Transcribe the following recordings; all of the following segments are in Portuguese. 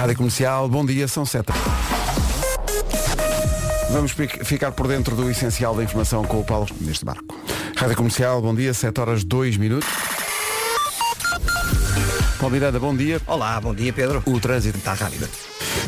Rádio Comercial, bom dia, são sete. Vamos ficar por dentro do essencial da informação com o Paulo neste barco. Rádio Comercial, bom dia, 7 horas 2 minutos. Paulo Miranda, bom dia. Olá, bom dia Pedro. O trânsito está rápido.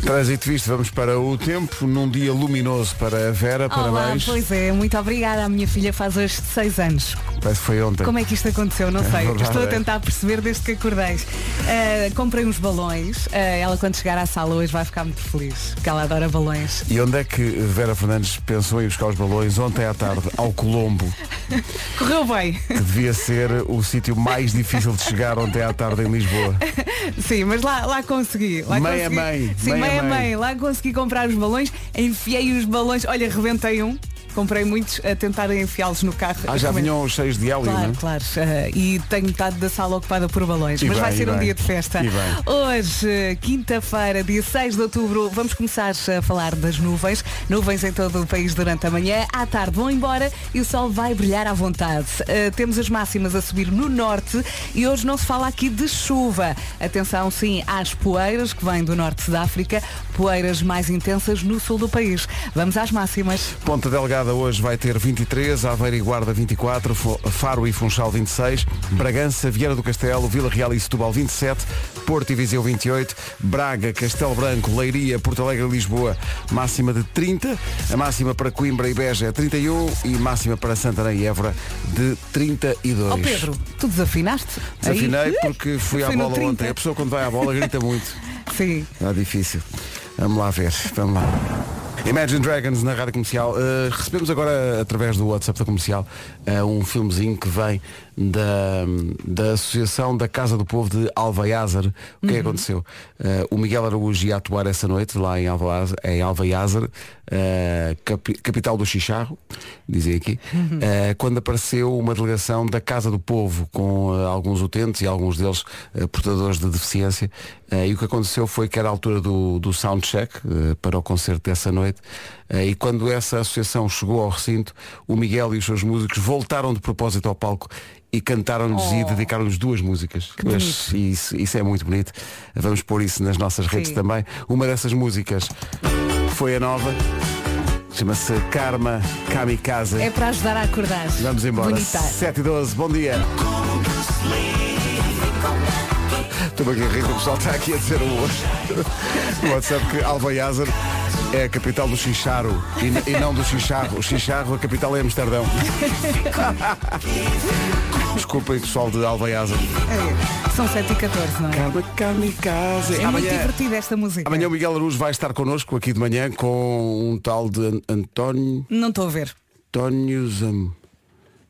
Trânsito visto, vamos para o tempo, num dia luminoso para a Vera, Olá, parabéns. pois é, muito obrigada. A minha filha faz hoje 6 anos. Parece que foi ontem. Como é que isto aconteceu? Não É sei. Estou a tentar perceber desde que acordei. Uh, comprei uns balões. Uh, ela quando chegar à sala hoje vai ficar muito feliz, porque ela adora balões. E onde é que Vera Fernandes pensou em buscar os balões ontem à tarde? Ao Colombo, Correu bem. que devia ser o sítio mais difícil de chegar ontem à tarde em Lisboa. Sim, mas lá, lá consegui. Lá Meia consegui. mãe, Sim, meia meia, mãe. mãe. Lá consegui comprar os balões, enfiei os balões. Olha, rebentei um. Comprei muitos a tentar enfiá-los no carro. Ah, já Rebentei. vinham cheios de hélio, Claro, é? claro. Eh, e tenho metade da sala ocupada por balões. E mas vai bem, ser e um bem. dia de festa. Hoje, quinta-feira, dia 6 de outubro, vamos começar a falar das nuvens. Nuvens em todo o país durante a manhã. À tarde vão embora e o sol vai brilhar à vontade. Eh, temos as máximas a subir no norte e hoje não se fala aqui de chuva. Atenção, sim, às poeiras que vêm do norte da África, poeiras mais intensas no sul do país. Vamos às máximas. Ponta Hoje vai ter 23, Aveiro e Guarda 24, Fo- Faro e Funchal 26, Bragança, Vieira do Castelo, Vila Real e Setúbal 27, Porto e Viseu 28, Braga, Castelo Branco, Leiria, Porto Alegre e Lisboa, máxima de 30, a máxima para Coimbra e Beja é 31 e máxima para Santana e Évora de 32. Ó Pedro, tu desafinaste? Aí? Desafinei porque fui à Fui no bola 30. ontem. A pessoa quando vai à bola grita muito. Sim. Está difícil. Vamos lá ver. Vamos lá. Imagine Dragons na rádio comercial. Uh, recebemos agora, através do WhatsApp da comercial, uh, um filmezinho que vem da, da Associação da Casa do Povo de Alvaiázar. O que é que aconteceu? Uh, o Miguel Araújo ia atuar essa noite lá em Alvaiázar, em Alvaiázar capi- capital do Chicharro, dizem aqui, uh, quando apareceu uma delegação da Casa do Povo com alguns utentes e alguns deles portadores de deficiência. E o que aconteceu foi que era a altura do, do soundcheck para o concerto dessa noite. Uh, e quando essa associação chegou ao recinto, o Miguel e os seus músicos voltaram de propósito ao palco e cantaram-lhes e Oh. dedicaram-lhes duas músicas. Mas isso, isso é muito bonito. Vamos pôr isso nas nossas redes Sim. também. Uma dessas músicas foi a nova. Chama-se Karma Kamikaze. É para ajudar a acordar. Vamos embora. Bonita. 7 e 12, bom dia. Estou aqui a rir, o pessoal está aqui a dizer o hoje. WhatsApp que Alvaiázar é a capital do Xixaro e, e não do Xixarro. O Xixarro, a capital é Amsterdão. Desculpem, pessoal de Alvaiázar. É, São 7 e 14, não é? Karma Kamikaze. É muito divertida esta música. Amanhã o Miguel Araújo vai estar connosco aqui de manhã com um tal de An- António, Não estou a ver. António, Zam,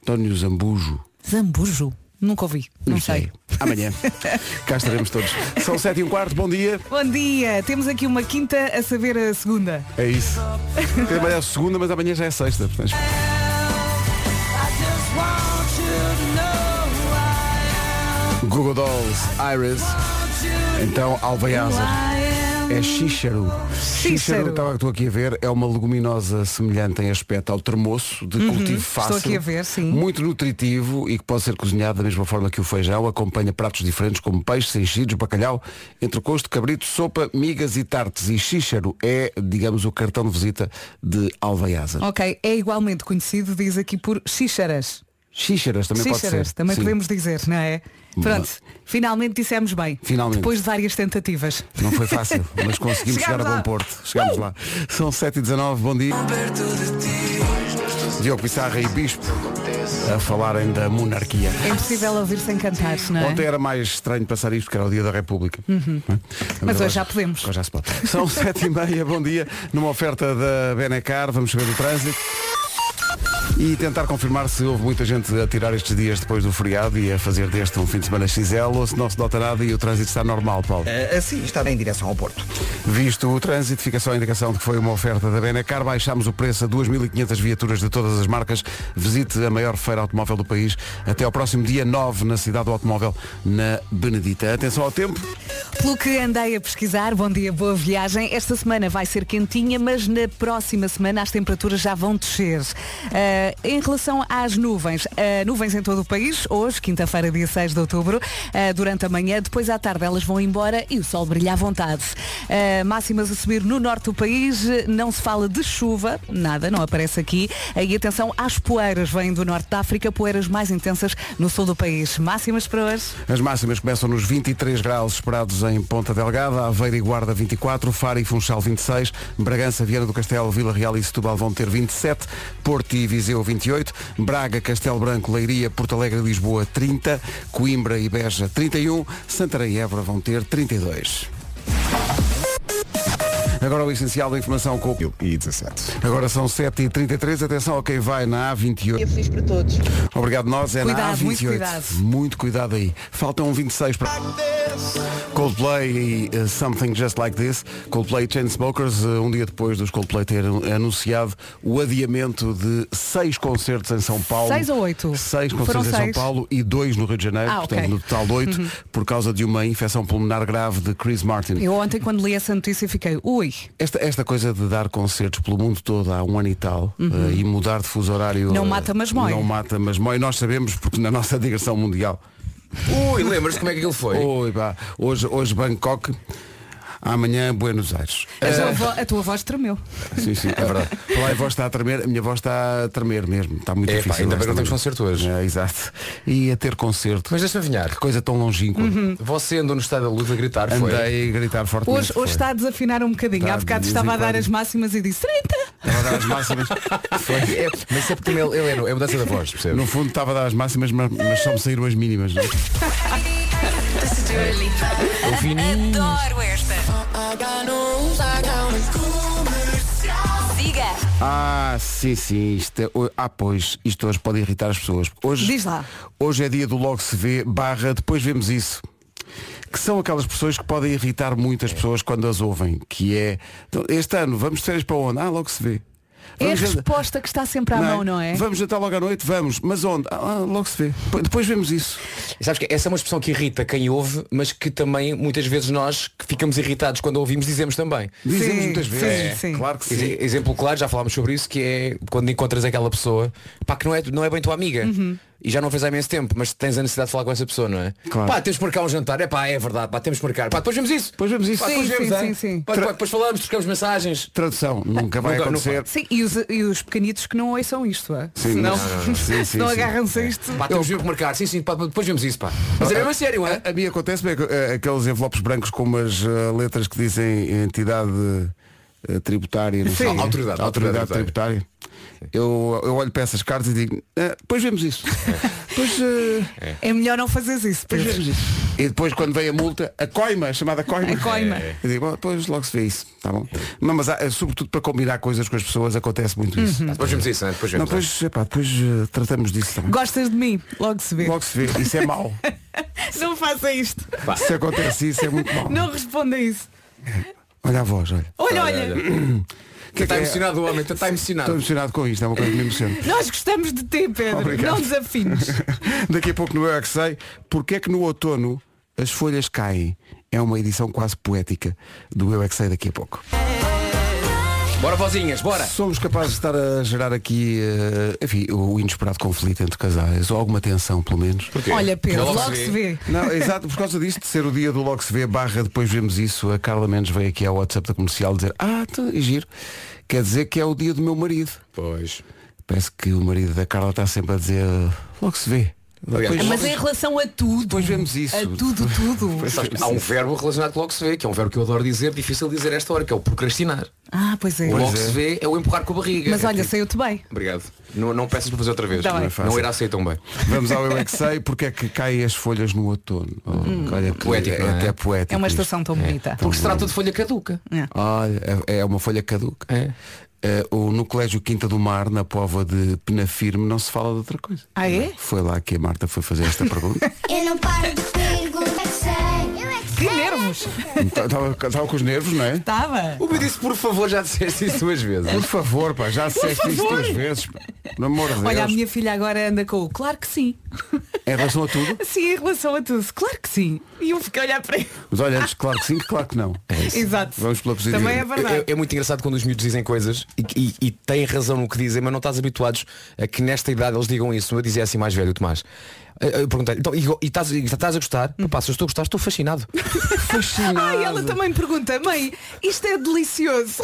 António Zambujo. Zambujo. Nunca ouvi. Não, sei. Amanhã. Cá estaremos todos. São sete e um quarto, bom dia. Bom dia. Temos aqui uma quinta a saber a segunda. É isso. Amanhã é segunda, mas amanhã já é sexta. portanto, Google Dolls, Iris. Então, Alvaiázar. É xíxaro. Xíxaro. estava estou aqui a ver, é uma leguminosa semelhante em aspecto ao termoço, de cultivo fácil. Uhum. aqui a ver, sim. Muito nutritivo e que pode ser cozinhado da mesma forma que o feijão. Acompanha pratos diferentes como peixes, enchidos, bacalhau, entrecosto, cabrito, sopa, migas e tartes. E xíxaro é, digamos, o cartão de visita de Alvaiázar. Ok, é igualmente conhecido, diz aqui por xíxaras. Xíxaras também pode Xíxaras, ser. também Sim. podemos dizer, não é? Pronto, finalmente dissemos bem. Finalmente. Depois de várias tentativas. Não foi fácil, mas conseguimos chegar a bom lá. porto. Chegámos lá. São 7h19, bom dia. Diogo Pissarra e Bispo a falarem da monarquia. É impossível ouvir sem cantar, não é? Ontem era mais estranho passar isto, porque era o dia da República. Não é? Mas agora- hoje já podemos. Agora já se pode. São sete e meia, bom dia. Numa oferta da Benecar, vamos saber do trânsito. E tentar confirmar se houve muita gente a tirar estes dias depois do feriado e a fazer deste um fim de semana XL ou se não se nota nada e o trânsito está normal, Paulo. Eh, assim, está em direção ao Porto. Visto o trânsito, fica só a indicação de que foi uma oferta da Benacar. Baixámos o preço a 2.500 viaturas de todas as marcas. Visite a maior feira automóvel do país até ao próximo dia 9 na cidade do automóvel, na Benedita. Atenção ao tempo. Pelo que andei a pesquisar, bom dia, boa viagem. Esta semana vai ser quentinha, mas na próxima semana as temperaturas já vão descer. Eh, em relação às nuvens, eh, nuvens em todo o país, hoje, quinta-feira, dia 6 de outubro, eh, durante a manhã, depois à tarde elas vão embora e o sol brilha à vontade. Máximas a subir no norte do país, não se fala de chuva, nada, não aparece aqui. E atenção às poeiras, vêm do norte da África, poeiras mais intensas no sul do país. Máximas para hoje? As máximas começam nos 23 graus esperados em Ponta Delgada, Aveiro e Guarda 24, Faro e Funchal 26, Bragança, Viana do Castelo, Vila Real e Setúbal vão ter 27, Porto e Viseu 28, Braga, Castelo Branco, Leiria, Porto Alegre e Lisboa 30, Coimbra e Beja 31, Santarém e Évora vão ter 32. Agora o essencial da informação com o... E 17. Agora são 7h33, atenção a quem vai na A28. Dia feliz para todos. Obrigado nós, é na Cuidado, A28. muito cuidado. Muito cuidado aí. Faltam 26 para. Coldplay e uh, Something Just Like This. Coldplay Chainsmokers, uh, um dia depois dos Coldplay ter anunciado o adiamento de seis concertos em São Paulo. Seis ou oito? Seis Foram concertos em São seis? Paulo e dois no Rio de Janeiro, Ah, portanto ok. Uhum. no total de oito, por causa de uma infecção pulmonar grave de Chris Martin. Eu ontem quando li essa notícia fiquei, ui, Esta, esta coisa de dar concertos pelo mundo todo há um ano e tal eh, e mudar de fuso horário Uhum. Não eh, mata, mas mói. Não mata, mas mói. Nós sabemos porque na nossa digressão mundial. Ui, lembras-te como é que aquilo foi? Oi, pá. Hoje, hoje Bangkok, amanhã Buenos Aires. a, tua, vo- a tua voz tremeu. Sim, sim, é verdade. Falar, a voz está a tremer, a minha voz está a tremer mesmo. Está muito É, pá, difícil. ainda bem que não temos concerto hoje. É, exato. E a ter concerto. Mas deixa-me adivinhar. Que coisa tão longínqua. Você andou no estado da luz a gritar, foi? Andei a gritar fortemente. Hoje, hoje está a desafinar um bocadinho. Está, Há bocado estava a dar as máximas e disse 30. Estava a dar as máximas. Foi. É, mas é porque ele, ele é, é mudança da voz, percebe? No fundo estava a dar as máximas, mas, mas só me saíram as mínimas. é? O fininho. Adoro esta. Siga. Ah, sim, sim. Isto é, ah, pois, isto hoje pode irritar as pessoas. Hoje, Diz lá. Hoje é dia do logo se vê, barra, depois vemos isso. Que são aquelas pessoas que podem irritar muitas pessoas quando as ouvem. Que é, então, este ano, vamos de férias para onde? Ah, logo se vê. É a resposta que está sempre à mão, não é? Vamos jantar logo à noite? Vamos. Mas onde? Ah, logo se vê. Depois- vemos isso. E sabes que essa é uma expressão que irrita quem ouve, mas que também muitas vezes nós que ficamos irritados quando ouvimos dizemos também. Dizemos Sim, muitas sim, vezes. sim. Claro que sim. Exe- Exemplo claro, já falámos sobre isso, que é quando encontras aquela pessoa, pá, que não é, não é bem tua amiga. Uhum. E já não fez há imenso tempo, mas tens a necessidade de falar com essa pessoa, não é? Claro. Pá, temos que marcar um jantar, é pá, é verdade, pá, temos que marcar. Pá, depois vemos isso. Depois vemos isso. Pá, depois Sim, vemos, sim, hein? sim, sim. Pá, depois, depois falamos, trocamos mensagens. Tradução. Nunca vai Nunca- acontecer. Sim, e os, e os pequenitos que não ouçam isto, é? Sim, não, não, não. Sim, sim, senão sim. agarram-se a isto. Pá, temos que marcar. Sim, sim, pá, depois vemos isso, pá. Mas é mesmo a sério, é? A, a mim acontece bem eh, aqueles envelopes brancos com umas eh, letras que dizem entidade tributária. não Sim. sei. Autoridade, autoridade autoridade tributária. Eu, eu olho para essas cartas e digo, "Ah, depois vemos isso. Depois, eh, É melhor não fazeres isso. depois Pedro. vemos isso. E depois quando vem a multa, a coima, a chamada coima. A coima. Eu digo, "Bom, depois logo se vê isso. Tá bom. Não, mas há, sobretudo para combinar coisas com as pessoas acontece muito isso. Depois vemos isso, né? Depois Não, vemos. depois, epá, depois eh, tratamos disso também. Gostas de mim? Logo se vê. Logo se vê. Isso é mau. Não faça isto. Se acontece isso é muito mau. Não responda isso. Olha a voz, olha. Olha, Olha, olha. olha. Que é Está é? emocionado o homem, está Estou emocionado. emocionado com isto, é uma coisa que me emociona. Nós gostamos de ti, Pedro. Obrigado. Não desafines. Daqui a pouco no Eu é que sei, porque é que no outono as folhas caem. É uma edição quase poética do Eu é que sei daqui a pouco. Bora, vozinhas, bora. Somos capazes de estar a gerar aqui, eh, enfim, o inesperado conflito entre casais, ou alguma tensão, pelo menos. Olha, Pedro, Logo logo, se se vê. Não, exato, por causa disto, de ser o dia do Logo se vê, barra, depois vemos isso, a Carla Mendes veio aqui ao WhatsApp da comercial dizer, ah, então, é giro, quer dizer que é o dia do meu marido. Pois. Parece que o marido da Carla está sempre a dizer, logo se vê. Mas em relação a tudo. Depois vemos isso. A tudo, tudo. Sabes, há um verbo relacionado com o logo se vê, que é um verbo que eu adoro dizer, difícil de dizer esta hora, que é o procrastinar. Ah, pois é. O logo é. se vê é o empurrar com a barriga. Mas É olha, tipo- saiu-te bem. Obrigado. Não, não peças para fazer outra vez. Tá não, é não irá sair tão bem. Vamos ao Eu é que sei, porque é que caem as folhas no outono. Oh, olha, que- Poético, é, é? até poético. É uma estação tão bonita. Porque se trata de folha caduca. É. Olha, é é uma folha caduca. É. Eh, o, no Colégio Quinta do Mar, na pova de Penafirme, não se fala de outra coisa. Ah, é? Foi lá que a Marta foi fazer esta pergunta. Eu não paro de que nervos! Estava com os nervos, não é? Estava. O meu disse, por favor, já disseste isso duas vezes. Por favor, pá, já disseste isso duas vezes. Por amor de Deus. Olha, a minha filha agora anda com o claro que sim. Em relação a tudo? Sim, em relação a tudo. Claro que sim. E eu fiquei a olhar para ele. Mas olha, antes, claro que sim, claro que não. Exato. Vamos pela positiva. Também é verdade. É, é muito engraçado quando os miúdos dizem coisas e, e- e têm razão no que dizem, mas não estás habituados a que nesta idade eles digam isso. Eu dizia assim mais velho, Tomás. Eu- Eu perguntei, então, e, e estás, e estás a gostar? Pá, se eu estou a gostar, estou fascinado. Fascinado. Ai, ela também pergunta, mãe, isto é delicioso.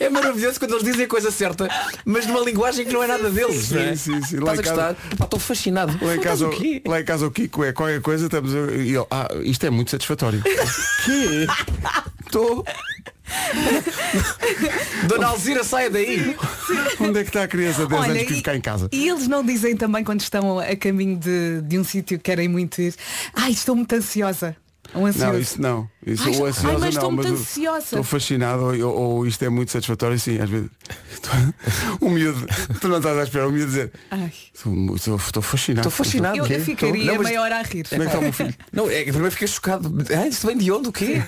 É maravilhoso quando eles dizem a coisa certa, mas numa linguagem que não é nada deles. Sim, não é? sim, sim. Lá Estás a gostar? Pá, estou fascinado. Lá em, Estás casa, o lá em casa o Kiko é qualquer coisa, estamos a... e ele, ah, isto é muito satisfatório. que? Estou. Dona Alzira, saia daí. Onde é que está a criança de 10 anos que e, cá em casa? e eles não dizem também quando estão a caminho de, de um sítio que querem muito ir. Ai, estou muito ansiosa. Ou ansioso. Não, isso não. Isso Ai, ou ai, mas não, estou muito ansiosa. Estou fascinado ou, ou- isto é muito satisfatório, sim, às vezes. o miúdo, tu não estás à espera, o miúdo dizer, Ai. estou, estou, estou fascinado. Estou fascinado. Eu, eu ficaria Não, mas- meia hora a rir. Como é que está o meu filho? Não, é, primeiro fiquei chocado. Ah, isso vem de onde? O quê?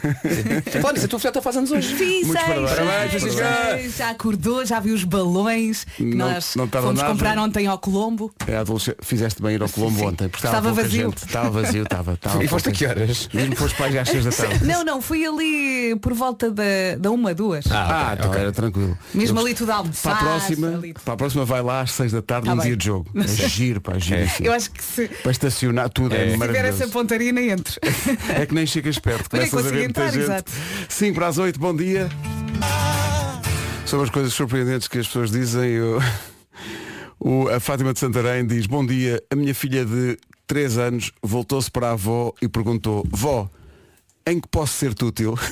Olha, a tua filha faz anos hoje. Sim, Muitos sei, parabéns. sei, Parabéns, sei, Francisca. Já acordou, já viu os balões que Não- nós não fomos nada. comprar ontem ao Colombo. É adolescente. Fizeste bem ir ao Colombo sim. ontem, porque Estava vazio. Estava vazio, estava. estava E foste a que horas? Mesmo foste para às 6 da tarde. Não, não, fui ali por volta da, da uma, duas. Ah, então era tranquilo. Mesmo Eu- ali tudo a almoçar. Para a próxima, ali- para a próxima vai lá às 6 da tarde Tá num bem. dia de jogo. É giro, pá, giro. sim. Eu acho que se Para estacionar tudo é, se tiver maravilhoso. essa pontaria nem entro. É que nem chegas perto, Eu nem começas a ver muita entrar, gente. exato. 5 para as 8, bom dia. Sobre as coisas surpreendentes que as pessoas dizem, eu- o- a Fátima de Santarém diz, bom dia, a minha filha de 3 anos voltou-se para a avó e perguntou, vó, em que posso ser-te útil?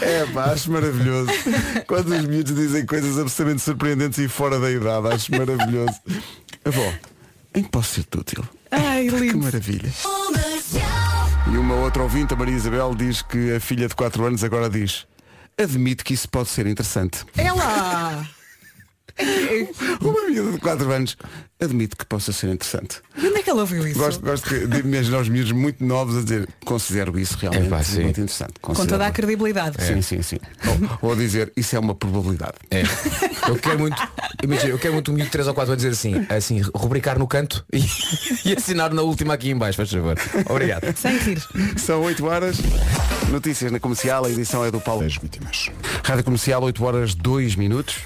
É pá, acho maravilhoso. Quando os miúdos dizem coisas absolutamente surpreendentes e fora da idade, acho maravilhoso. Avó, em que posso ser-te útil? Ai, Que lindo. maravilha. E uma outra ouvinte, a Maria Isabel, diz que a filha de 4 anos agora diz Admito que isso pode ser interessante. Ela! Uma miúda de 4 anos admito que possa ser interessante. E onde é que ela ouviu isso? Gosto, gosto que- de imaginar os miúdos muito novos a dizer considero isso realmente É pá, sim. muito interessante. Com toda a credibilidade. Sim, sim, sim. Ou, ou a dizer isso é uma probabilidade. É. Eu quero muito, imagina, eu quero muito um miúdo de 3 ou 4 a dizer assim, assim, rubricar no canto e, e assinar na última aqui em baixo, faz favor. Obrigado. Sem rir. São 8 horas. Notícias na comercial, a edição é do Paulo. As vítimas. Rádio Comercial, 8 horas 2 minutos.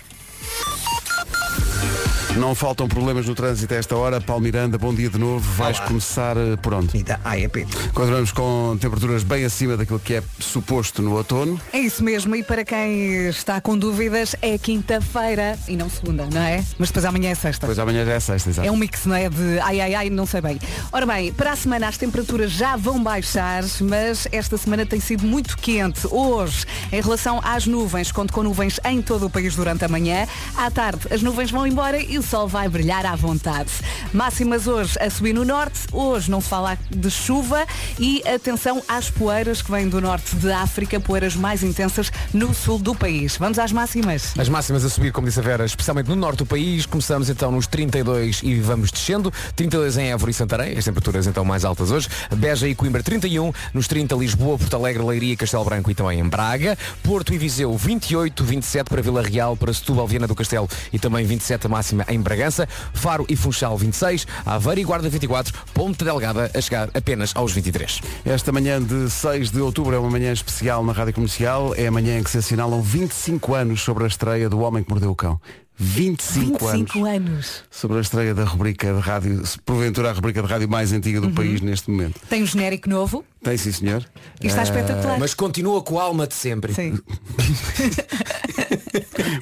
Não faltam problemas no trânsito a esta hora. Paulo Miranda, bom dia de novo. Vais Olá. começar eh, por onde? Avenida AEP. Continuamos com temperaturas bem acima daquilo que é suposto no outono. É isso mesmo, e para quem está com dúvidas, é quinta-feira e não segunda, não é? Mas depois amanhã é sexta. Pois amanhã já é sexta, exato. É um mix, não é? De ai ai ai, não sei bem. Ora bem, para a semana as temperaturas já vão baixar, mas esta semana tem sido muito quente. Hoje, em relação às nuvens, conto com nuvens em todo o país durante a manhã. À tarde, as nuvens vão embora e o sol vai brilhar à vontade. Máximas hoje a subir no norte. Hoje não se fala de chuva e atenção às poeiras que vêm do norte de África, poeiras mais intensas no sul do país. Vamos às máximas. As máximas a subir, como disse a Vera, especialmente no norte do país. Começamos então nos 32 e vamos descendo. 32 em Évora e Santarém, as temperaturas então mais altas hoje. Beja e Coimbra 31, nos 30 Lisboa, Porto Alegre, Leiria, Castelo Branco e também em Braga. Porto e Viseu 28, 27 para Vila Real, para Setúbal, Viana do Castelo e também 27 a máxima em Bragança. Faro e Funchal 26, Aveiro e Guarda 24, Ponte Delgada a chegar apenas aos 23. Esta manhã de 6 de outubro é uma manhã especial na Rádio Comercial. É a manhã em que se assinalam 25 anos sobre a estreia do Homem que Mordeu o Cão. 25, 25 anos anos. sobre a estreia da rubrica de rádio, porventura a rubrica de rádio mais antiga do Uhum. país neste momento. Tem um genérico novo Tem sim, senhor. e está Eh, espetacular. Mas continua com a alma de sempre. Sim.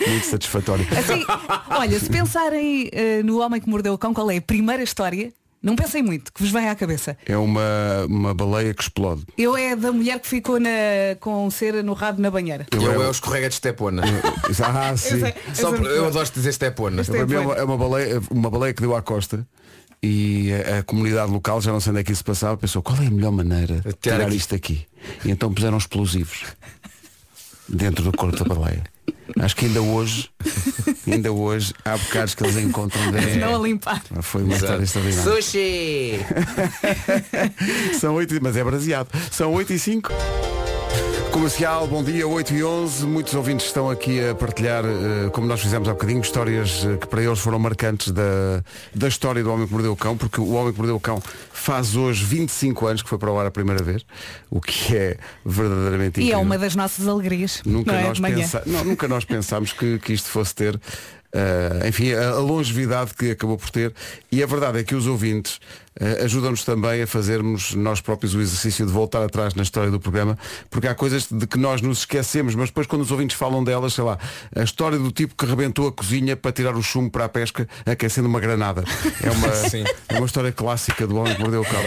Muito satisfatório. Assim, olha, se pensarem eh, no Homem que Mordeu o Cão, qual é a primeira história? Não pensem muito, que vos vem à cabeça. É uma, uma baleia que explode. Eu é da mulher que ficou na, com cera no rabo na banheira. Eu, Eu- é o escorrega de Stepona. Ah, sim. sei. Só Essa por- eu de dizer Stepona. Este Para mim é uma, é uma baleia, uma baleia que deu à costa e a, a comunidade local, já não sei onde é que isso passava, pensou qual é a melhor maneira de Tirar tirar aqui. isto aqui. E então puseram explosivos dentro do corpo da baleia. Acho que ainda hoje, ainda hoje, há bocados que eles encontram dentro. Não a limpar. Foi uma história extraordinária. Sushi! São 8, mas é braseado. São 8 e 5. Comercial, bom dia, 8 e 11. Muitos ouvintes estão aqui a partilhar, eh, como nós fizemos há bocadinho, histórias eh, que para eles foram marcantes da, da história do Homem que Mordeu o Cão, porque o Homem que Mordeu o Cão faz hoje 25 anos que foi para o ar a primeira vez, o que é verdadeiramente E incrível. é uma das nossas alegrias. Nunca, é? nós pensa... não, nunca nós pensámos que, que isto fosse ter eh, enfim, a, a longevidade que acabou por ter. E a verdade é que os ouvintes eh, ajudam-nos também a fazermos nós próprios o exercício de voltar atrás na história do programa porque há coisas de que nós nos esquecemos mas depois quando os ouvintes falam delas sei lá, a história do tipo que rebentou a cozinha para tirar o chumbo para a pesca aquecendo uma granada. É uma, é uma história clássica do homem que mordeu o cão.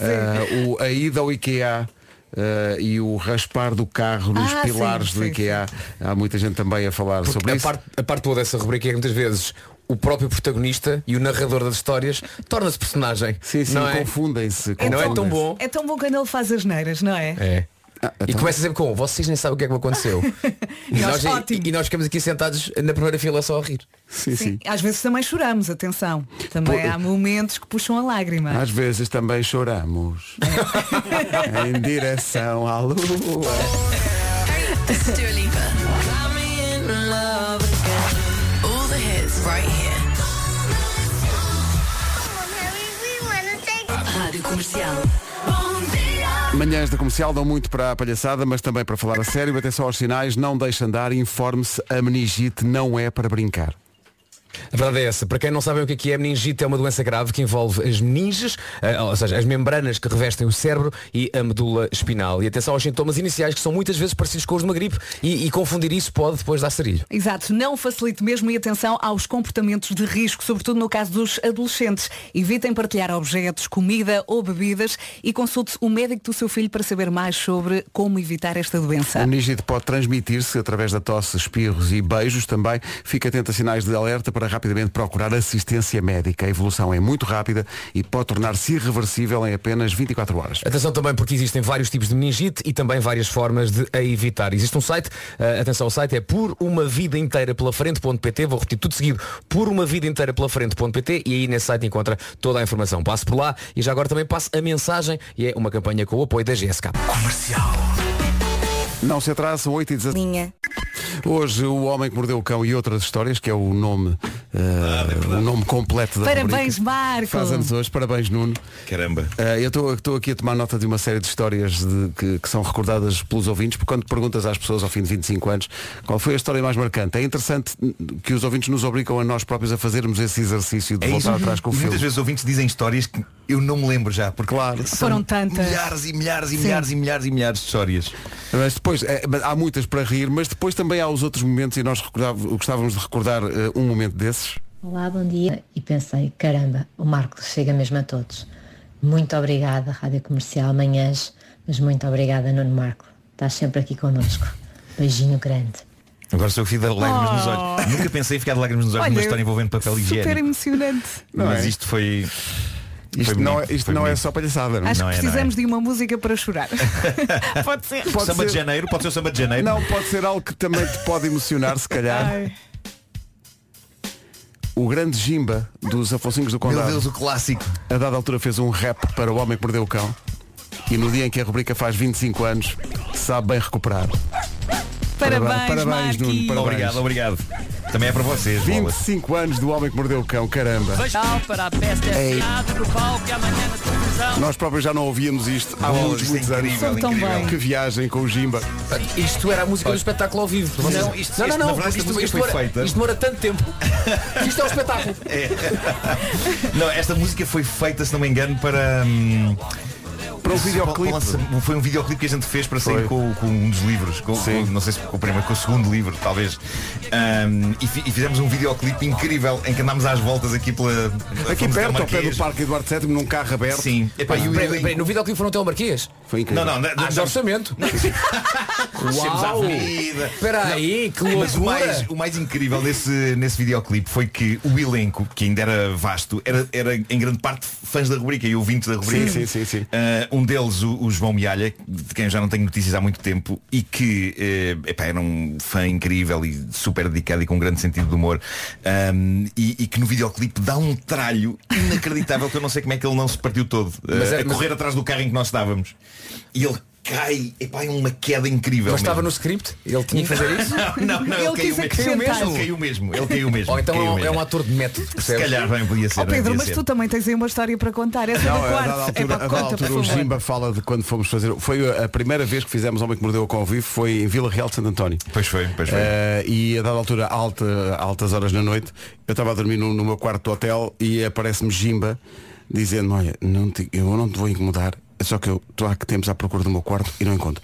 Eh, o, a ida ao IKEA eh, e o raspar do carro nos Ah, pilares sim, do sim, IKEA. Há muita gente também a falar Porque sobre a isso. parte, a parte boa dessa rubrica é que muitas vezes o próprio protagonista e o narrador das histórias torna-se personagem. Sim, sim, não é? confundem-se. E não é tão bom. É tão bom quando ele faz as neiras, não é? É. Ah, E então- começa sempre com, vocês nem sabem o que é que me aconteceu. e, Nós, e, e nós ficamos aqui sentados na primeira fila só a rir. Sim, sim. Às vezes também choramos, atenção. Também Pô- há momentos que puxam a lágrima. Às vezes também choramos em direção à lua. Rádio Comercial. Manhãs da comercial dão muito para a palhaçada, mas também para falar a sério. Atenção aos sinais, não deixe andar, informe-se, a meningite não é para brincar. A verdade é essa. Para quem não sabe o que é que é, a meningite é uma doença grave que envolve as meninges, eh, ou seja, as membranas que revestem o cérebro e a medula espinal. E atenção aos sintomas iniciais que são muitas vezes parecidos com os de uma gripe e, e confundir isso pode depois dar sarilho. Exato, não facilite mesmo e atenção aos comportamentos de risco, sobretudo no caso dos adolescentes. Evitem partilhar objetos, comida ou bebidas e consulte o médico do seu filho para saber mais sobre como evitar esta A doença. meningite pode transmitir-se através da tosse, espirros e beijos também. Fique atento a sinais de alerta para rapidamente procurar assistência médica. A evolução é muito rápida e pode tornar-se irreversível em apenas 24 horas. Atenção também porque existem vários tipos de meningite e também várias formas de a evitar. Existe um site, eh, atenção ao site, é por uma vida inteira pela frente.pt, vou repetir tudo seguido, por uma vida inteira pela frente.pt e aí nesse site encontra toda a informação. Passe por lá e já agora também passe a mensagem e é uma campanha com o apoio da GSK. Não se atrasa, 8 e 17. Linha. Hoje o Homem que Mordeu o Cão e outras histórias, que é o nome, eh, o nome completo da Parabéns, rubrica. Marco. Faz anos hoje, parabéns Nuno. Caramba. Eh, eu estou aqui a tomar nota de uma série de histórias de- que, que são recordadas pelos ouvintes, porque quando perguntas às pessoas ao fim de 25 anos qual foi a história mais marcante, é interessante que os ouvintes nos obrigam a nós próprios a fazerermos esse exercício de É voltar isso. atrás com o E filme. muitas vezes ouvintes dizem histórias que eu não me lembro já, porque Claro. são Foram tantas. milhares e milhares e Sim. milhares e milhares e milhares de histórias. Mas depois, mas há muitas para rir, mas depois também há os outros momentos e nós gostávamos de recordar eh, um momento desses. Olá, bom dia. E pensei, caramba, o Marco chega mesmo a todos. Muito obrigada, Rádio Comercial Manhãs, mas muito obrigada, Nuno Marco. Estás sempre aqui connosco. Beijinho grande. Agora sou filho de lágrimas nos olhos. Nunca pensei em ficar de lágrimas nos olhos numa história envolvendo papel super higiênico. emocionante. Não Mas é? isto foi. Isto não, é, isto não é bonito. só palhaçada, não é? Acho Não que é, não precisamos é. de uma música para chorar. Pode ser. Pode Samba de ser- janeiro, pode ser o samba de janeiro. Não, pode ser algo que também te pode emocionar, se calhar. Ai. O grande Jimba dos Afonsinhos do Meu Condado, Deus, o clássico. a dada altura fez um rap para o Homem que Mordeu o Cão. E no dia em que a rubrica faz 25 anos, sabe bem recuperar. Parabéns, parabéns. Nuno, parabéns. Obrigado, obrigado. Também é para vocês, bolas. 25 anos do Homem que Mordeu o Cão, caramba. Tchau para a peste Ei. teatro no palco e amanhã na televisão. Nós próprios já não ouvíamos isto há Bolas, muitos, isto é muitos anos. incrível, São tão incrível. bem. Que viagem com o Jimba. Isto era a música do espetáculo ao vivo. Não, isto- não, isto, não, na não, verdade, isto, isto foi demora, feita. isto demora tanto tempo. Isto é um espetáculo. Não, esta música foi feita, se não me engano, para. hum, Para um videoclipe. Foi um videoclipe que a gente fez para sair com, com um dos livros. Com, com- não sei se com o primeiro, com o segundo livro, talvez. Hum, e, fi- e fizemos um videoclipe incrível em que andámos às voltas aqui pela. Aqui perto, ao pé do Parque Eduardo VII, num carro aberto. Sim. Epá, e o Peraí, elenco- peraí, no videoclipe foram até o Marquês. Foi incrível. Não, não, não, Ah, de não, orçamento. Uau. Espera aí, que Mas o loucura. mais, o mais incrível desse, nesse videoclipe foi que o elenco, que ainda era vasto, era, era em grande parte fãs da rubrica e ouvintes da rubrica. Sim, sim, sim, sim. Ah, um deles, o, o João Mialha, de quem eu já não tenho notícias há muito tempo, e que eh, epá, era um fã incrível e super dedicado e com um grande sentido de humor. Ahm, e, e que no videoclipe dá um tralho inacreditável que eu não sei como é que ele não se partiu todo. Mas ah, é- a correr atrás do carro em que nós estávamos. E ele cai, epá, é uma queda incrível. Mas estava mesmo. no script? Ele tinha que fazer isso? Não, não, Ele ele, caiu quis mesmo. Ele caiu mesmo, ele caiu mesmo. Ou então caiu é um- mesmo. é um ator de método, Se percebes? calhar bem podia ser. Ó bem Pedro, podia mas ser. tu também tens aí uma história para contar. Essa Não, do a dada quarto. altura, é para a dada conta, altura por o. Jimba fala de quando fomos fazer. Foi a primeira vez que fizemos Homem que Mordeu o Cão ao vivo, foi em Vila Real de Santo António. Pois foi, pois foi. Eh, e a dada altura, alta, altas horas da noite, eu estava a dormir no, no meu quarto do hotel e aparece-me Jimba dizendo, olha, não te- eu não te vou incomodar, é só que eu estou há que tempos à procura do meu quarto e não encontro.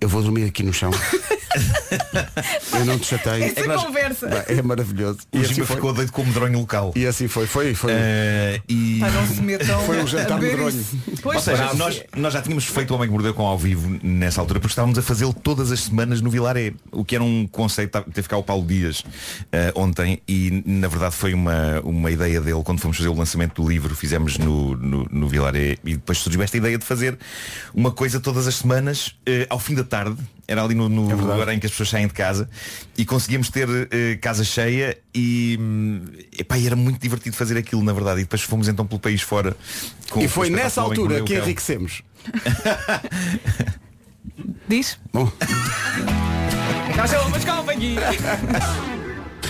Eu vou dormir aqui no chão. eu não te chateio. Isso é conversa. É maravilhoso. o E assim foi. ficou doido com o medronho local. E assim foi, foi, foi. Eh, e... Pá, não se metam Foi um jantar medronho. Pois, Ou seja, bravo. nós, nós já tínhamos feito o Homem que Mordeu com ao vivo nessa altura, porque estávamos a fazê-lo todas as semanas no Vilaré, o que era um conceito, teve cá o Paulo Dias eh, ontem, e na verdade foi uma, uma ideia dele quando fomos fazer o lançamento do livro, fizemos no, no, no Vilaré, e depois surgiu esta ideia de fazer uma coisa todas as semanas, eh, ao fim da tarde, era ali no, no lugar em que as pessoas saem de casa, e conseguíamos ter eh, casa cheia e, hum, epá, e era muito divertido fazer aquilo, na verdade, e depois fomos então pelo país fora. com- E foi nessa altura que enriquecemos. Diz? Bom.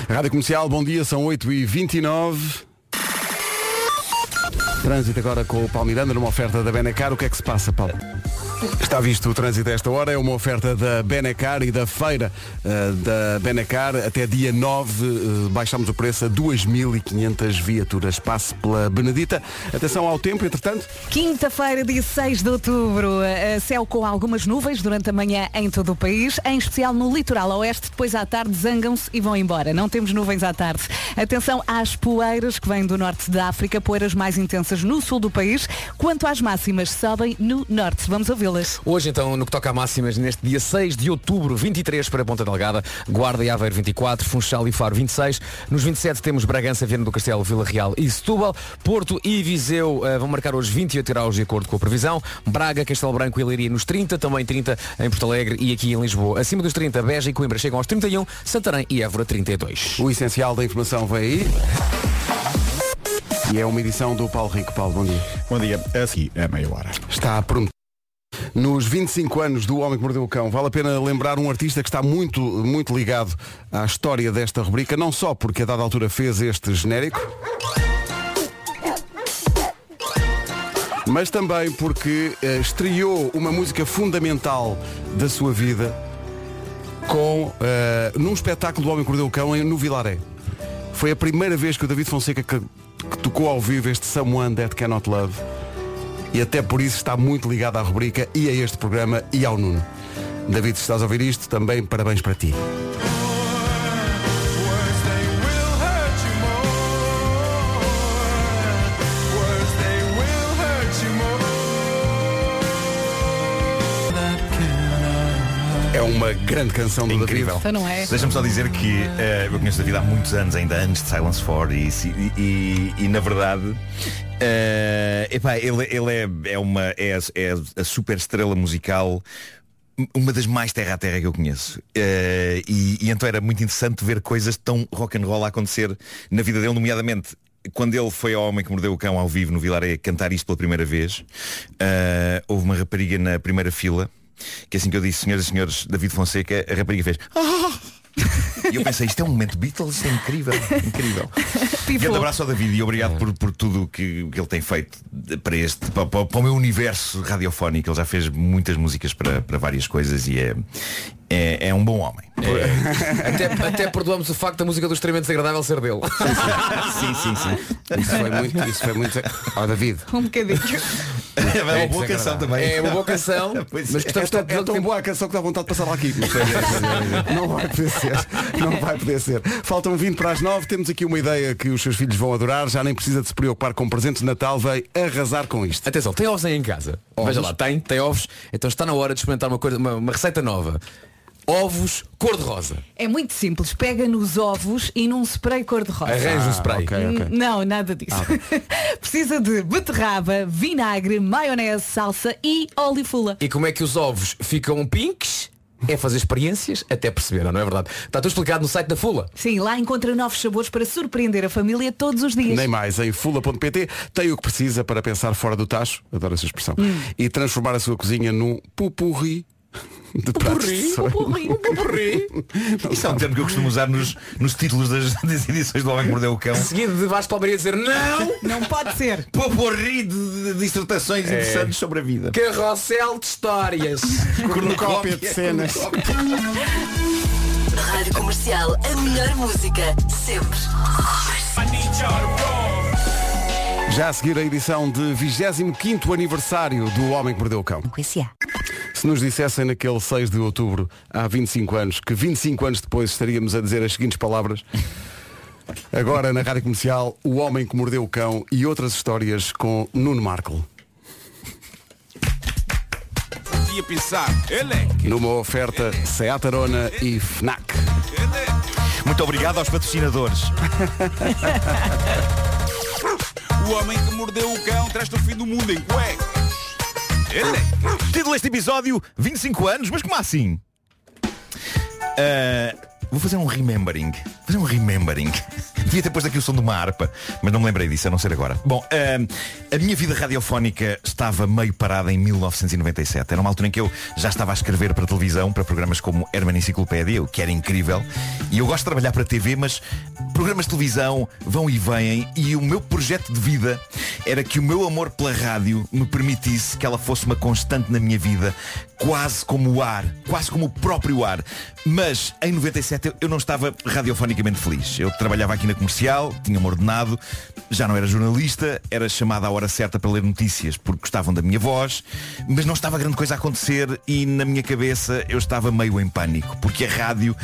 Rádio Comercial, bom dia, são 8h29. Trânsito agora com o Paulo Miranda numa oferta da Benecar. O que é que se passa, Paulo? Está visto o trânsito a esta hora, é uma oferta da Benecar e da feira eh, da Benecar. Até dia 9 eh, baixamos o preço a 2.500 viaturas. Passe pela Benedita. Atenção ao tempo, entretanto. Quinta-feira, dia 6 de outubro, eh, céu com algumas nuvens durante a manhã em todo o país, em especial no litoral oeste, depois à tarde zangam-se e vão embora. Não temos nuvens à tarde. Atenção às poeiras que vêm do norte da África, poeiras mais intensas no sul do país, quanto às máximas sobem no norte. Vamos ouvi-las. Hoje então, no que toca a máximas, neste dia 6 de outubro, 23 para Ponta Delgada, Guarda e Aveiro 24, Funchal e Faro 26. Nos 27 temos Bragança, Viana do Castelo, Vila Real e Setúbal. Porto e Viseu eh, vão marcar hoje 28 graus de acordo com a previsão. Braga, Castelo Branco e Leiria nos 30, também 30 em Porto Alegre e aqui em Lisboa. Acima dos 30, Beja e Coimbra chegam aos 31, Santarém e Évora 32. O essencial da informação vem aí. E é uma edição do Paulo Rico. Paulo, bom dia. Bom dia, a seguir é meia hora. Está pronto. Nos 25 anos do Homem que Mordeu o Cão, vale a pena lembrar um artista que está muito, muito ligado à história desta rubrica, não só porque a dada altura fez este genérico, mas também porque eh, estreou uma música fundamental da sua vida com, eh, num espetáculo do Homem que Mordeu o Cão no Vilaré. Foi a primeira vez que o David Fonseca tocou ao vivo este Someone That Cannot Love e até por isso está muito ligado à rubrica e a este programa e ao Nuno. David, se estás a ouvir isto, também parabéns para ti. Grande canção do Incrível. David. Então não é? Deixa-me só dizer que eh, eu conheço a vida há muitos anos, ainda antes de Silence 4 e, e, e- e, na verdade eh, epá, ele, ele é, é, uma, é, a- é a super estrela musical uma das mais terra a terra que eu conheço Eh, e, e então era muito interessante ver coisas tão rock and roll a acontecer na vida dele, nomeadamente quando ele foi ao Homem que Mordeu o Cão ao vivo no Vilaré cantar isto pela primeira vez eh, houve uma rapariga na primeira fila que assim que eu disse, senhoras e senhores, David Fonseca, a rapariga fez "Ah!" E eu pensei, isto é um momento Beatles, isto é incrível, incrível. Grande abraço ao David e obrigado por, por tudo que, que ele tem feito para este, para, para- para o meu universo radiofónico. Ele já fez muitas músicas para, para várias coisas e é, é, é um bom homem. até, até perdoamos o facto da música do extremamente desagradável ser dele. sim, sim, sim. Isso foi muito, isso foi muito. Ó David. Um bocadinho. É uma boa canção também. É uma boa canção, Pois mas é. É tão, é tão boa a canção que dá vontade de passar lá aqui. Não vai poder ser. Não vai poder ser. Faltam 20 para as 9. Temos aqui uma ideia que os seus filhos vão adorar. Já nem precisa de se preocupar com presentes de Natal. Vai arrasar com isto. Atenção, tem ovos aí em casa. Ovos? Veja lá, tem, tem ovos. Então está na hora de experimentar uma, coisa, uma, uma receita nova. Ovos cor-de-rosa. É muito simples. Pega nos ovos e num spray cor-de-rosa. Arranja um spray. ok, ok. N- Não, nada disso. Precisa de beterraba, vinagre, maionese, salsa e olifula. E como é que os ovos ficam pinks? é fazer experiências até perceber, não é verdade? Está tudo explicado no site da Fula. Sim, lá encontra novos sabores para surpreender a família todos os dias. Nem mais, em fula.pt tem o que precisa para pensar fora do tacho, adoro essa expressão, Hum. e transformar a sua cozinha num pupurri de pratos de sonho. Isso é um termo que eu costumo usar nos, nos títulos das, das edições do Homem que Mordeu o Cão. Seguido de Vasco Palmeiras dizer não! Não pode ser. Poporri de, de dissertações É. interessantes sobre a vida. Carrossel de histórias. Cornucópia de cenas. Rádio Comercial, a melhor música, sempre. Já a seguir a edição de 25º aniversário do Homem que Mordeu o Cão. Se nos dissessem naquele 6 de outubro, há 25 anos, que 25 anos depois estaríamos a dizer as seguintes palavras. Agora na Rádio Comercial, O Homem que Mordeu o Cão e outras histórias com Nuno Marco. Ia pensar, ele é Numa oferta Seat Arona e FNAC. Muito obrigado aos patrocinadores. o homem que mordeu o cão, traz-te o fim do mundo em cuecas. Título deste episódio, 25 anos, mas como assim? Ah, vou fazer um remembering. Fazer um remembering. Devia ter posto aqui o som de uma harpa, mas não me lembrei disso, a não ser agora. Bom, ah, a minha vida radiofónica estava meio parada em 1997. Era uma altura em que eu já estava a escrever para televisão, para programas como Herman Enciclopédia, o que era incrível. E eu gosto de trabalhar para TV, mas programas de televisão vão e vêm e o meu projeto de vida era que o meu amor pela rádio me permitisse que ela fosse uma constante na minha vida, quase como o ar, quase como o próprio ar. Mas em 97 eu- não estava radiofonicamente feliz. Eu trabalhava aqui na comercial, tinha-me ordenado, já não era jornalista, era chamado à hora certa para ler notícias porque gostavam da minha voz, mas não estava grande coisa a acontecer e na minha cabeça eu estava meio em pânico, porque a rádio,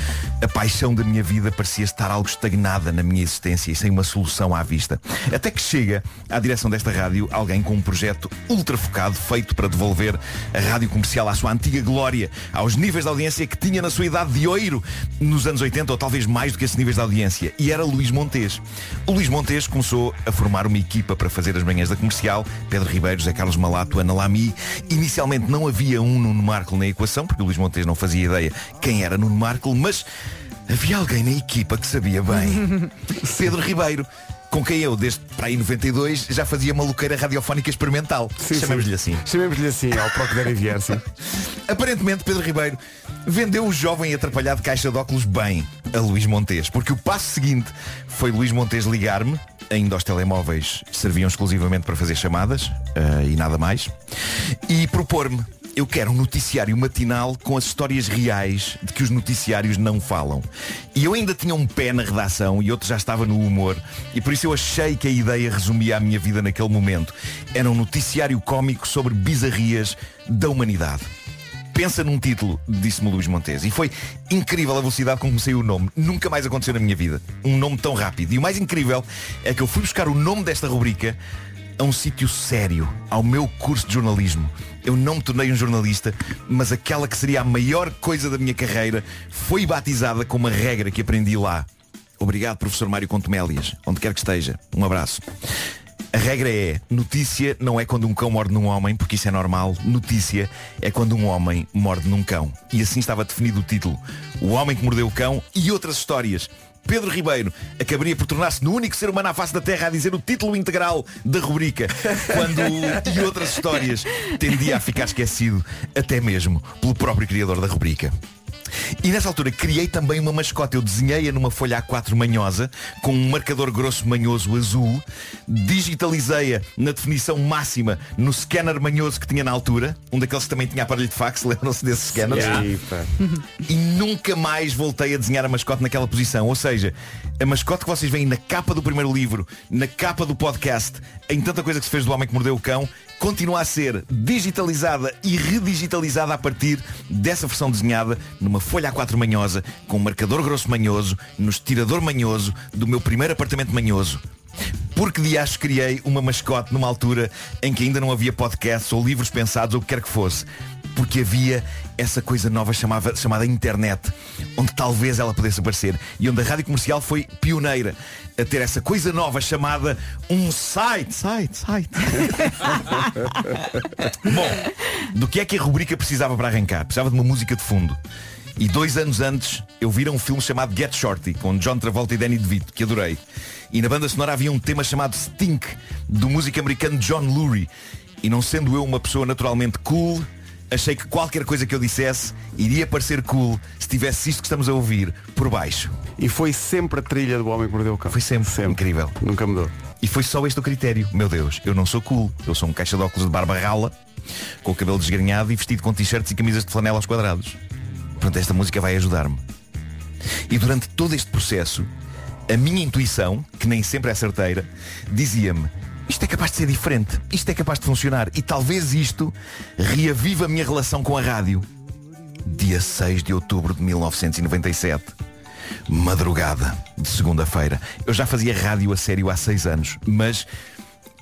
a paixão da minha vida, parecia estar algo estagnada na minha existência e sem uma solução à vista. Até que chega à direção desta rádio alguém com um projeto ultra focado, feito para devolver a rádio comercial à sua antiga glória, aos níveis de audiência que tinha na sua idade de oiro nos anos 80, ou talvez mais do que esses níveis de audiência. E era Luís Montes. O Luís Montes começou a formar uma equipa para fazer as manhãs da comercial. Pedro Ribeiro, José Carlos Malato, Ana Lamy. Inicialmente não havia um Nuno Marco na equação, porque o Luís Montes não fazia ideia quem era Nuno Marco, mas havia alguém na equipa que sabia bem. Pedro Ribeiro. Com quem eu, desde para aí 92, já fazia maluqueira radiofónica experimental. Chamemos-lhe assim. Chamemos-lhe assim, ao e vier, sim. Aparentemente, Pedro Ribeiro vendeu o jovem e atrapalhado caixa de óculos bem a Luís Montes, porque o passo seguinte foi Luís Montes ligar-me, ainda os telemóveis serviam exclusivamente para fazer chamadas eh, e nada mais, e propor-me, eu quero um noticiário matinal com as histórias reais de que os noticiários não falam. E eu ainda tinha um pé na redação e outro já estava no humor, e por isso eu achei que a ideia resumia a minha vida naquele momento. Era um noticiário cómico sobre bizarrias da humanidade. Pensa num título, disse-me Luís Montes. E foi incrível a velocidade com que me saiu o nome. Nunca mais aconteceu na minha vida. Um nome tão rápido. E o mais incrível é que eu fui buscar o nome desta rubrica a um sítio sério, ao meu curso de jornalismo. Eu não me tornei um jornalista, mas aquela que seria a maior coisa da minha carreira foi batizada com uma regra que aprendi lá. Obrigado, professor Mário Contumélias, onde quer que esteja. Um abraço. A regra é, notícia não é quando um cão morde num homem, porque isso é normal. Notícia é quando um homem morde num cão. E assim estava definido o título. O homem que mordeu o cão e outras histórias. Pedro Ribeiro acabaria por tornar-se no único ser humano à face da Terra a dizer o título integral da rubrica, quando e outras histórias tendia a ficar esquecido, até mesmo pelo próprio criador da rubrica. E nessa altura criei também uma mascote. Eu desenhei-a numa folha A4 manhosa, com um marcador grosso manhoso azul, digitalizei-a na definição máxima no scanner manhoso que tinha na altura, um daqueles que também tinha aparelho de fax, lembram-se desse scanner? E nunca mais voltei a desenhar a mascote naquela posição. Ou seja, a mascote que vocês veem na capa do primeiro livro, na capa do podcast, em tanta coisa que se fez do Homem que Mordeu o Cão, continua a ser digitalizada e redigitalizada a partir dessa versão desenhada numa folha A4 manhosa, com um marcador grosso manhoso, no estirador manhoso do meu primeiro apartamento manhoso. Porque de acho criei uma mascote numa altura em que ainda não havia podcasts ou livros pensados ou o que quer que fosse. Porque havia essa coisa nova chamava, chamada internet, onde talvez ela pudesse aparecer. E onde a rádio comercial foi pioneira a ter essa coisa nova chamada um site. Site, site. Bom, Do que é que a rubrica precisava para arrancar? Precisava de uma música de fundo. E dois anos antes eu vira um filme chamado Get Shorty, com John Travolta e Danny DeVito, que adorei. E na banda sonora havia um tema chamado Stink, do músico americano John Lurie. E não sendo eu uma pessoa naturalmente cool, achei que qualquer coisa que eu dissesse iria parecer cool se tivesse isto que estamos a ouvir por baixo. E foi sempre a trilha do Homem que Mordeu o Cão. Foi sempre, incrível. Nunca mudou. E foi só este o critério. Meu Deus, eu não sou cool. Eu sou um caixa de óculos de barba rala, com o cabelo desgrenhado e vestido com t-shirts e camisas de flanela aos quadrados. Portanto, esta música vai ajudar-me. E durante todo este processo, a minha intuição, que nem sempre é certeira, dizia-me isto é capaz de ser diferente, isto é capaz de funcionar e talvez isto reaviva a minha relação com a rádio. Dia 6 de outubro de 1997. Madrugada de segunda-feira. Eu já fazia rádio a sério há seis anos, mas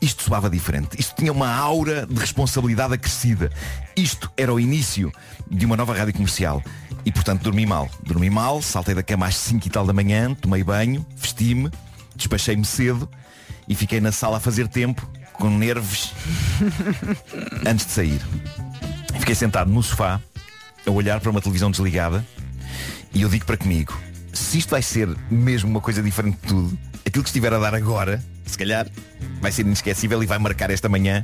isto soava diferente. Isto tinha uma aura de responsabilidade acrescida. Isto era o início de uma nova rádio comercial. E portanto dormi mal. Dormi mal, saltei da cama às 5 e tal da manhã, tomei banho, vesti-me, despachei-me cedo e fiquei na sala a fazer tempo, com nervos, antes de sair. Fiquei sentado no sofá, a olhar para uma televisão desligada, e eu digo para comigo, se isto vai ser mesmo uma coisa diferente de tudo, aquilo que estiver a dar agora, se calhar, vai ser inesquecível e vai marcar esta manhã,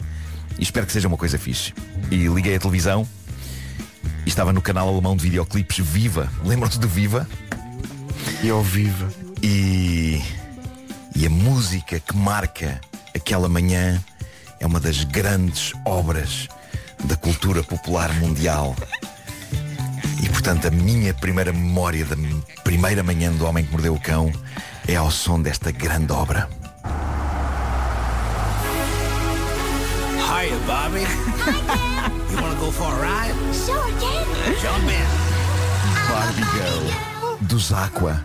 e espero que seja uma coisa fixe. E liguei a televisão e estava no canal alemão de videoclipes Viva. Lembram-se do Viva? E ao Viva. E e a música que marca aquela manhã é uma das grandes obras da cultura popular mundial. E portanto a minha primeira memória da primeira manhã do Homem que Mordeu o Cão é ao som desta grande obra. Hiya, Bobby. you wanna go for a ride? Sure can. Jump in. Barbie Girl dos Aqua,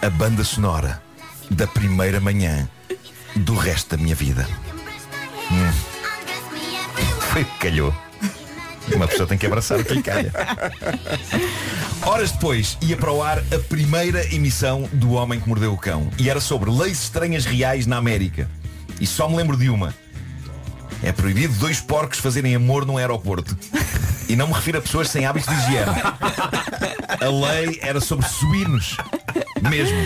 a banda sonora da primeira manhã do resto da minha vida. Hum. Foi que calhou. Uma pessoa tem que abraçar o que lhe calha. Horas depois ia para o ar a primeira emissão do Homem que Mordeu o Cão. E era sobre leis estranhas reais na América. E só me lembro de uma. É proibido dois porcos fazerem amor num aeroporto. E não me refiro a pessoas sem hábitos de higiene. A lei era sobre suínos. Mesmo.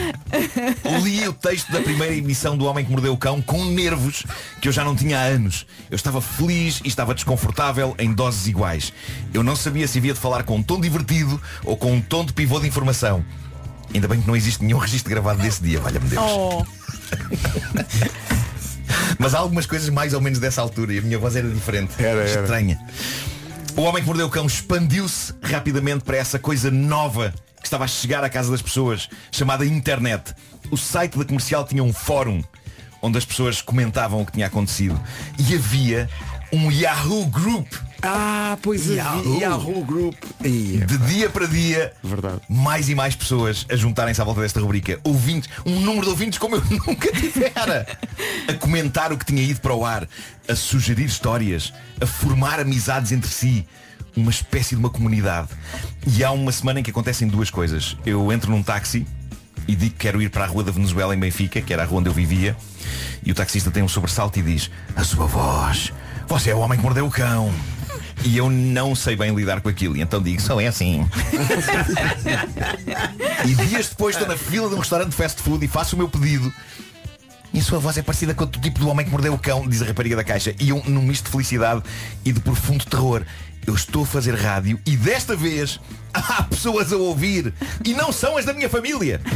Li o texto da primeira emissão do Homem que Mordeu o Cão com nervos que eu já não tinha há anos. Eu estava feliz e estava desconfortável em doses iguais. Eu não sabia se havia de falar com um tom divertido ou com um tom de pivô de informação. Ainda bem que não existe nenhum registro gravado desse dia, valha-me Deus. Oh. Mas há algumas coisas mais ou menos dessa altura e a minha voz era diferente. Era, era. Estranha. O Homem que Mordeu o Cão expandiu-se rapidamente para essa coisa nova que estava a chegar à casa das pessoas, chamada internet. O site da comercial tinha um fórum onde as pessoas comentavam o que tinha acontecido. E havia um Yahoo Group. Ah, pois é. Yahoo. Yahoo Group. Ia. De dia para dia, Verdade. mais e mais pessoas a juntarem-se à volta desta rubrica. Ouvintes, um número de ouvintes como eu nunca tivera. A comentar o que tinha ido para o ar, a sugerir histórias, a formar amizades entre si. Uma espécie de uma comunidade. E há uma semana em que acontecem duas coisas. Eu entro num táxi e digo que quero ir para a Rua da Venezuela em Benfica, que era a rua onde eu vivia, e o taxista tem um sobressalto e diz, a sua voz, você é o homem que mordeu o cão. E eu não sei bem lidar com aquilo. E então digo, só é assim. e dias depois estou na fila de um restaurante de fast food e faço o meu pedido. E a sua voz é parecida com o tipo do homem que mordeu o cão, diz a rapariga da caixa. E eu, num misto de felicidade e de profundo terror, eu estou a fazer rádio e desta vez há pessoas a ouvir e não são as da minha família.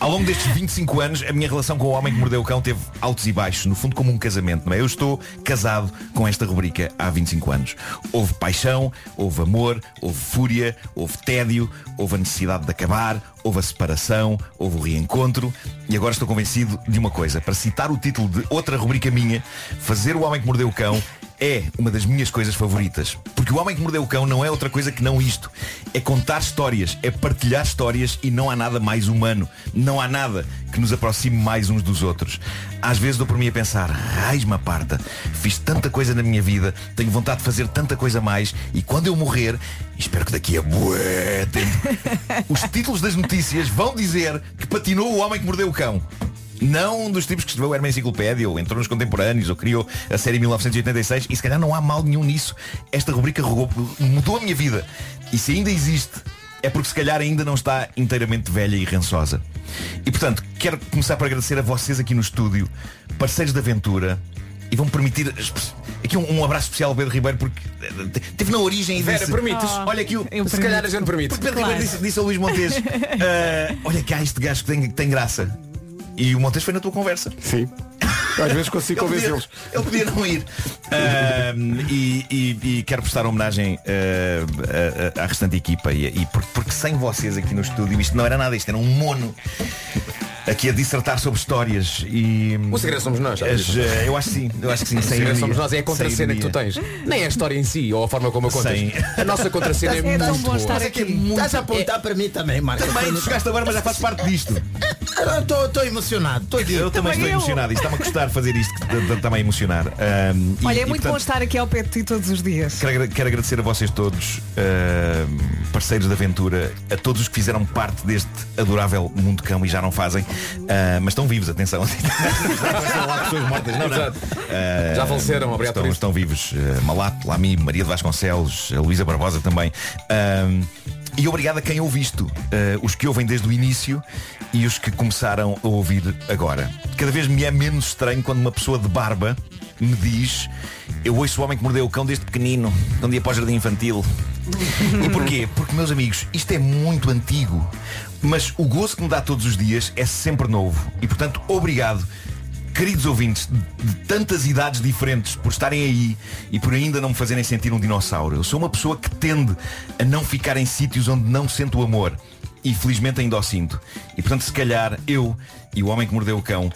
Ao longo destes 25 anos, a minha relação com o homem que mordeu o cão teve altos e baixos, no fundo como um casamento. Não é? Eu estou casado com esta rubrica há 25 anos. Houve paixão, houve amor, houve fúria, houve tédio, houve a necessidade de acabar, houve a separação, houve o reencontro e agora estou convencido de uma coisa. Para citar o título de outra rubrica minha, fazer o homem que mordeu o cão é uma das minhas coisas favoritas. Porque o Homem que Mordeu o Cão não é outra coisa que não isto. É contar histórias, é partilhar histórias e não há nada mais humano. Não há nada que nos aproxime mais uns dos outros. Às vezes dou por mim a pensar, raiz-me parta, fiz tanta coisa na minha vida, tenho vontade de fazer tanta coisa mais e quando eu morrer, espero que daqui a bué tempo, os títulos das notícias vão dizer que patinou o Homem que Mordeu o Cão. Não um dos tipos que escreveu Herman Enciclopédia ou entrou nos contemporâneos ou criou a série 1986 e se calhar não há mal nenhum nisso. Esta rubrica rogou- mudou a minha vida. E se ainda existe, é porque se calhar ainda não está inteiramente velha e rançosa. E portanto, quero começar por agradecer a vocês aqui no estúdio, parceiros de aventura, e vão permitir aqui um, um abraço especial ao Pedro Ribeiro porque eh, teve na origem e Vera, disse, permites? Olha aqui o. Se calhar a gente permite. Porque Pedro Claro. Ribeiro disse, disse ao Luís Montes "Ah, Olha cá este gajo que tem, que tem graça E o Montes foi na tua conversa Sim. Às vezes consigo convencê-los. Ele podia não ir Ah, e, e- e quero prestar homenagem ah, à restante equipa e, e por- porque sem vocês aqui no estúdio Isto não era nada, isto era um mono Aqui a dissertar sobre histórias e O segredo somos nós, As, eh, Eu acho que sim, eu acho que sim O segredo ironia. somos nós, é a contracena que tu tens. Nem é a história em si, ou a forma como a contas. Sem- A nossa contracena é, É muito bom boa. estar é é aqui. muito Estás a apontar para mim também, Marco. Também chegaste agora, mas já faz parte disto Estou emocionado. Estou Eu também estou eu. emocionado. Isto está-me a custar fazer isto, também emocionar. E- Olha, é e, muito bom portanto, estar aqui ao pé de ti todos os dias. Quero, quero agradecer a vocês todos, ahm, parceiros de aventura, a todos os que fizeram parte deste adorável mundo cão e já não fazem, Ah, mas estão vivos, atenção. Estão lá pessoas mortas, não, não. Exato. Ah, Já faleceram, obrigado estão, por isso. estão vivos. Ah, Malato, Lami, Maria de Vasconcelos, Luísa Barbosa também. E obrigado a quem ouve isto, ah, os que ouvem desde o início e os que começaram a ouvir agora. Cada vez me é menos estranho quando uma pessoa de barba me diz eu ouço o homem que mordeu o cão desde pequenino, um dia para o jardim infantil. e porquê? Porque, meus amigos, isto é muito antigo. Mas o gozo que me dá todos os dias é sempre novo. E portanto, obrigado, queridos ouvintes de tantas idades diferentes, por estarem aí e por ainda não me fazerem sentir um dinossauro. Eu sou uma pessoa que tende a não ficar em sítios onde não sinto o amor. E felizmente ainda o sinto. E portanto, se calhar, eu e o homem que mordeu o cão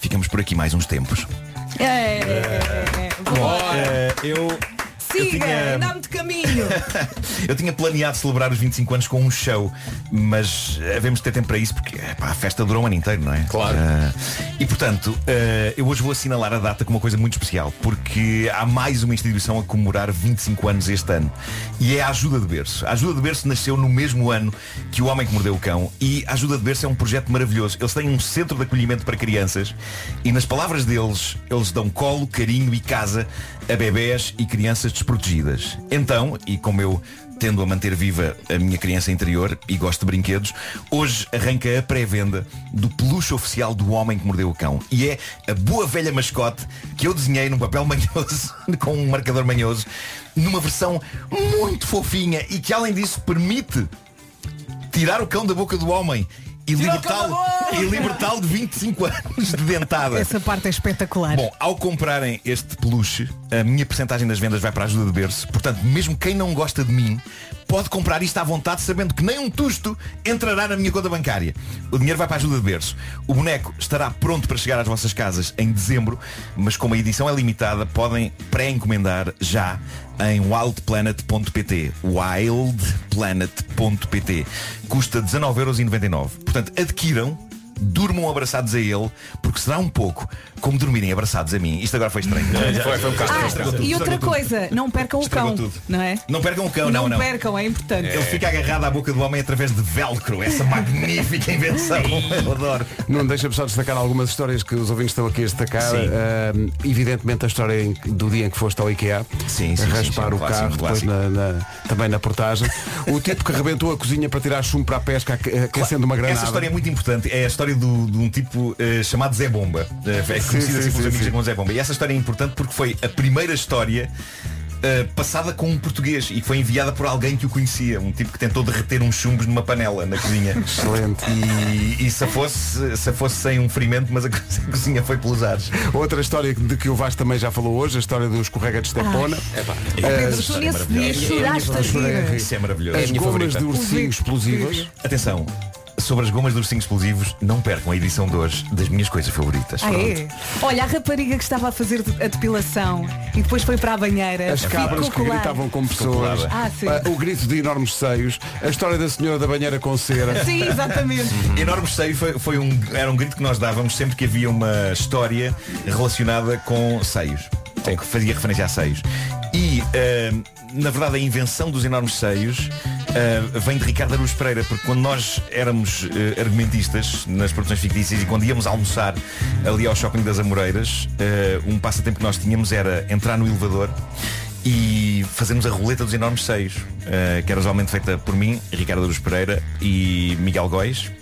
ficamos por aqui mais uns tempos. É, é, é, é. Eh, eu. Eu Siga, tinha- há muito caminho. Eu tinha planeado celebrar os 25 anos com um show, mas havemos de ter tempo para isso porque pá, a festa durou um ano inteiro, não é? Claro. Ah, e portanto, ah, eu hoje vou assinalar a data com uma coisa muito especial, porque há mais uma instituição a comemorar 25 anos este ano. E é a Ajuda de Berço. A Ajuda de Berço nasceu no mesmo ano que o Homem que Mordeu o Cão e a Ajuda de Berço é um projeto maravilhoso. Eles têm um centro de acolhimento para crianças e nas palavras deles, eles dão colo, carinho e casa a bebés e crianças desprotegidas. Então, e como eu tendo a manter viva a minha criança interior e gosto de brinquedos, hoje arranca a pré-venda do peluche oficial do Homem que Mordeu o Cão. E é a boa velha mascote que eu desenhei num papel manhoso, com um marcador manhoso, numa versão muito fofinha e que além disso permite tirar o cão da boca do homem e libertá-lo e libertá-lo de 25 anos de dentada. Essa parte é espetacular. Bom, ao comprarem este peluche, a minha porcentagem das vendas vai para a ajuda de berço. Portanto, mesmo quem não gosta de mim, pode comprar isto à vontade, sabendo que nem um tusto entrará na minha conta bancária. O dinheiro vai para a ajuda de berço. O boneco estará pronto para chegar às vossas casas em dezembro, mas como a edição é limitada, podem pré-encomendar já em wildplanet.pt wildplanet.pt Custa 19,99€. Portanto, adquiram durmam abraçados a ele, porque será um pouco como dormirem abraçados a mim. Isto agora foi estranho. Foi, foi um bocado. Ah, e outra coisa, não percam o cão, tudo. não é? Não percam o cão, não, não. percam, é importante. Ele fica agarrado à boca do homem através de velcro, essa magnífica invenção. Eu adoro. Não deixa-me só destacar algumas histórias que os ouvintes estão aqui a destacar. Sim. Ah, evidentemente a história do dia em que foste ao IKEA. Sim, sim, a sim, raspar sim, um o clássico, carro, depois clássico. na, na- também na portagem. o tipo que arrebentou a cozinha para tirar chumbo para a pesca, aque- aquecendo uma granada. Essa história é muito importante. É a história do- de um tipo eh, chamado Zé Bomba. Eh, é sim, assim pelos sim, amigos Zé Bomba. E essa história é importante porque foi a primeira história eh, passada com um português e foi enviada por alguém que o conhecia. Um tipo que tentou derreter uns chumbos numa panela na cozinha. Excelente. E, e se, fosse, se fosse sem um ferimento, mas a co- a cozinha foi pelos ares. Outra história de que o Vasco também já falou hoje, a história do escorrega de Estepona. História é nesse dia maravilhosa. choraste a rir. Isso é maravilhoso. As minha gomas de ursinhos explosivos. Atenção, sobre as gomas de ursinhos explosivos, não percam a edição de hoje das minhas coisas favoritas. Ah, é? Olha, a rapariga que estava a fazer a depilação e depois foi para a banheira. As cabras que gritavam com pessoas. Ah. Ah, o grito de enormes seios. A história da senhora da banheira com cera. Sim, exatamente. Enorme seio foi, foi um, era um grito que nós dávamos sempre que havia uma história relacionada com seios. Que fazia referência a seios. E, ahm, na verdade, a invenção dos enormes seios uh, vem de Ricardo Aruz Pereira, porque quando nós éramos uh, argumentistas nas produções fictícias e quando íamos almoçar ali ao Shopping das Amoreiras, uh, um passatempo que nós tínhamos era entrar no elevador e fazermos a roleta dos enormes seios, que era usualmente feita por mim, Ricardo Aruz Pereira e Miguel Góis.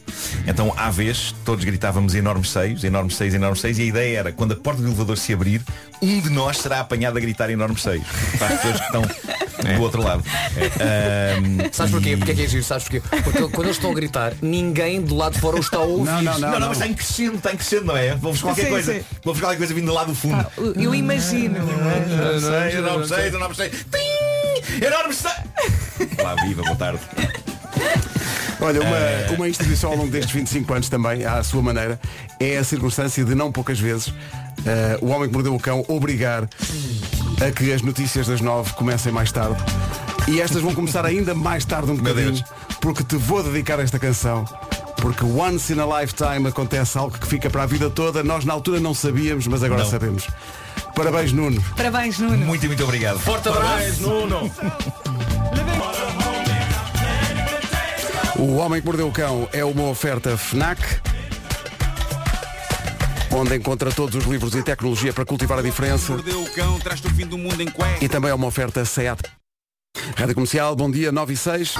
Então, à vez, todos gritávamos enormes seios, enormes seios, enormes seios, e a ideia era, quando a porta do elevador se abrir, um de nós será apanhado a gritar enormes seios. Para as pessoas que estão do outro lado. Um, Sabes porquê? e- Porque é que é giro? Sabes porquê? Porque quando eles estão a gritar, ninguém do lado de fora os está a ouvir. Não, não, mas está em crescendo, está em crescendo, não é? Vamos qualquer Sim, coisa. sim. Vamos qualquer coisa vindo lá do fundo. Eu imagino. Enorme seio, enorme seio, enorme seio. Tim! Enorme seio! Lá viva, boa tarde. Olha, uma, uma instituição ao longo destes 25 anos também, à sua maneira, é a circunstância de não poucas vezes eh, o homem que mordeu o cão obrigar a que as notícias das nove comecem mais tarde. E estas vão começar ainda mais tarde um bocadinho, porque te vou dedicar esta canção. Porque once in a lifetime acontece algo que fica para a vida toda. Nós na altura não sabíamos, mas agora Não. sabemos. Parabéns, Nuno. Parabéns, Nuno. Muito, muito obrigado. Forte abraço. Nuno. O Homem que Mordeu o Cão é uma oferta FNAC onde encontra todos os livros e tecnologia para cultivar a diferença Mordeu o cão, traz-te o fim do mundo em cueca. e também é uma oferta SEAT. Rádio Comercial, bom dia, 9 e 6.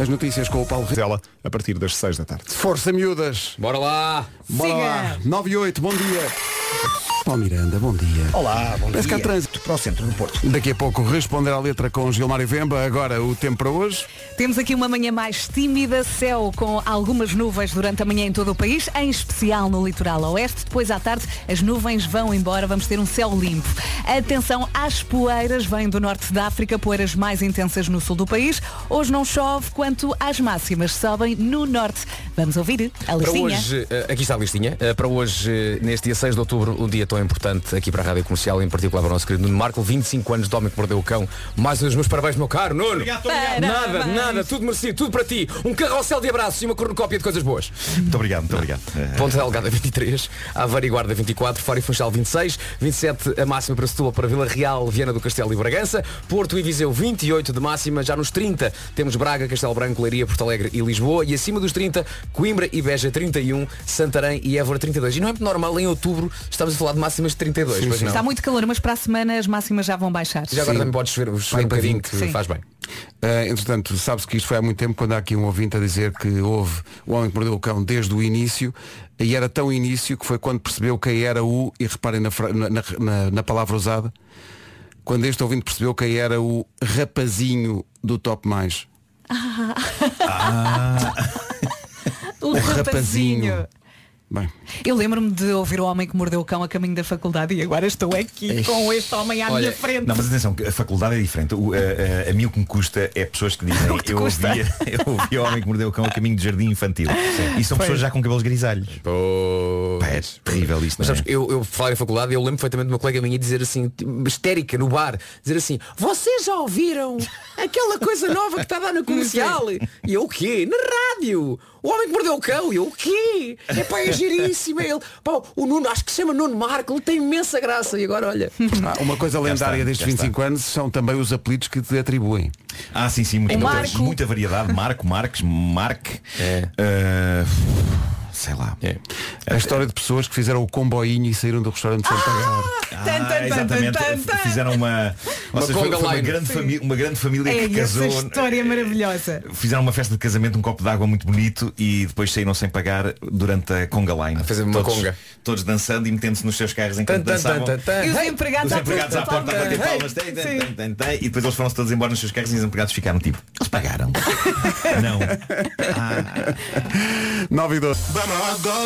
As notícias com o Paulo Rico. Ela a partir das 6 da tarde. Força miúdas. Bora lá. Bora lá. 9 e 8, bom dia. Paulo Miranda, bom dia. Olá, bom Parece que há dia. trânsito. Para o centro do Porto. Daqui a pouco responder à letra com Gilmar e Vemba. Agora o tempo para hoje. Temos aqui uma manhã mais tímida, céu com algumas nuvens durante a manhã em todo o país, em especial no litoral oeste. Depois à tarde as nuvens vão embora, vamos ter um céu limpo. Atenção às poeiras, vêm do norte da África, poeiras mais intensas no sul do país. Hoje não chove, quanto às máximas sobem no norte. Vamos ouvir a Para listinha. hoje, eh, aqui está a listinha. Eh, Para hoje, eh, neste dia 6 de outubro, um dia tão importante aqui para a Rádio Comercial, em particular para o nosso querido Nuno Marco, 25 anos de homem que mordeu o cão. Mais os meus parabéns, meu caro Nuno. Obrigado, obrigado. Nada, nada, tudo merecido, tudo para ti. Um carrossel de abraços e uma cornucópia de coisas boas. Muito obrigado, muito obrigado. Ponta Delgada 23, Aveiro e Guarda 24, Faro e Funchal 26, 27 a máxima para Setúbal, para Vila Real, Viana do Castelo e Bragança, Porto e Viseu 28 de máxima, já nos 30 temos Braga, Castelo Branco, Leiria, Porto Alegre e Lisboa e acima dos 30 Coimbra e Beja 31, Santarém e Évora 32. E não é muito normal em outubro estamos a falar de máximas de 32, pois não. Está muito calor, mas para a semana as máximas já vão baixar. Já agora também podes chover, chover um para bocadinho 20. que Sim. faz bem. Uh, entretanto, sabe-se que isto foi há muito tempo quando há aqui um ouvinte a dizer que houve o homem que mordeu o cão desde o início e era tão início que foi quando percebeu quem era o, e reparem na, na- na- na- na palavra usada, quando este ouvinte percebeu quem era o rapazinho do Top Mais. O rapazinho. Bem, Eu lembro-me de ouvir o homem que mordeu o cão a caminho da faculdade e agora estou aqui com este homem à Olha, minha frente. Não, mas atenção, que a faculdade é diferente. O, a, a- a mim o que me custa é pessoas que dizem te eu ouvia, eu ouvia o homem que mordeu o cão a caminho de jardim infantil. E são Foi. pessoas já com cabelos grisalhos. Pá, é terrível isto. Mas não é? sabes, eu, eu falar em faculdade, eu lembro perfeitamente de uma colega minha dizer assim, histérica no bar, dizer assim, vocês já ouviram aquela coisa nova que está a dar na comercial? E eu o quê? Na rádio! O homem que mordeu o cão, e eu o quê? É pá, é giríssimo é ele. Pá, o Nuno, acho que se chama Nuno Marco, ele tem imensa graça. E agora olha. ah, uma coisa lendária está, destes já está. 25 anos são também os apelidos que te atribuem. Ah, sim, sim, muita, muita, variedade. Marco, Marques, Marque. É. Ah, sei lá. É. A história de pessoas que fizeram o comboinho e saíram do restaurante sem pagar. Tan, tan, Ah, exatamente. tan, tan. Fizeram uma. ou Uma seja, foi, conga foi uma, line. grande famí- uma grande família É que essa casou. história maravilhosa. Fizeram uma festa de casamento, um copo de água muito bonito e depois saíram sem pagar durante a conga line. A fazer uma todos, conga. Todos dançando e metendo-se nos seus carros enquanto tan, dançavam. tan, tan, tan. E os empregados, Os empregados à porta a bater palmas tem, tem, Sim. tem, tem, tem. e depois eles foram-se todos embora nos seus carros e os empregados ficaram tipo, eles pagaram. Não. Ah, 9 e 12.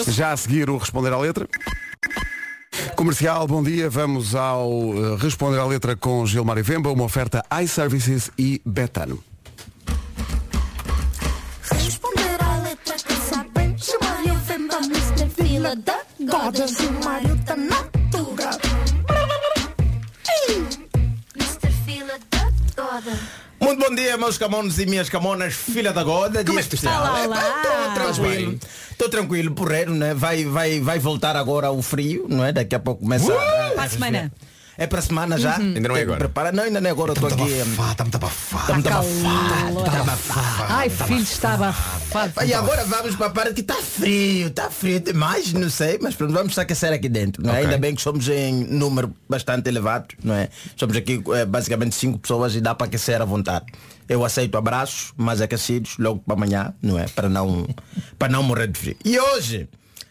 Já a seguir o Responder à Letra. Comercial, bom dia. Vamos ao eh, Responder à Letra com Gilmar Vemba, uma oferta iServices e Betano. Responder à letra o Vemba, Mr. Fila da Goda. Na Muito bom dia, meus camones e minhas camonas, filha da goda. Como é que tu olá. Estou tranquilo. Estou tranquilo, porreiro, né? Vai, vai, vai voltar agora o frio, não é? Daqui a pouco começa a, Para a semana. É para a semana já? Ainda não é agora. Preparar. Não, ainda não é agora. Estou aqui. Está muito abafado. Está muito abafado. Calor. Está abafado. Ai, filho, estava abafado. E agora vamos para a parte que está frio, está frio demais, não sei, mas pronto, vamos aquecer aqui dentro. Não é? Ainda bem que somos em número bastante elevado, não é? Somos aqui eh, basicamente cinco pessoas e dá para aquecer à vontade. Eu aceito abraços mais aquecidos logo para amanhã, não é? Para não, para não morrer de frio. E hoje,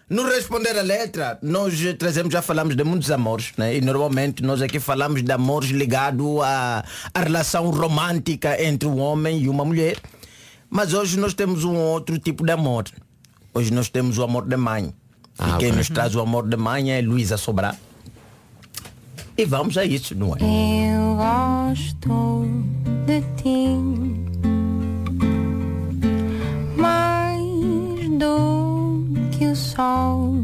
no responder a letra, nós trazemos, já falamos de muitos amores, né? E normalmente nós aqui falamos de amores ligados à, à relação romântica entre um homem e uma mulher. Mas hoje nós temos um outro tipo de amor. Hoje nós temos o amor de mãe. Ah, e quem nos traz o amor de mãe é Luísa Sobrar. E vamos a isso, não é? Eu gosto de ti que o sol.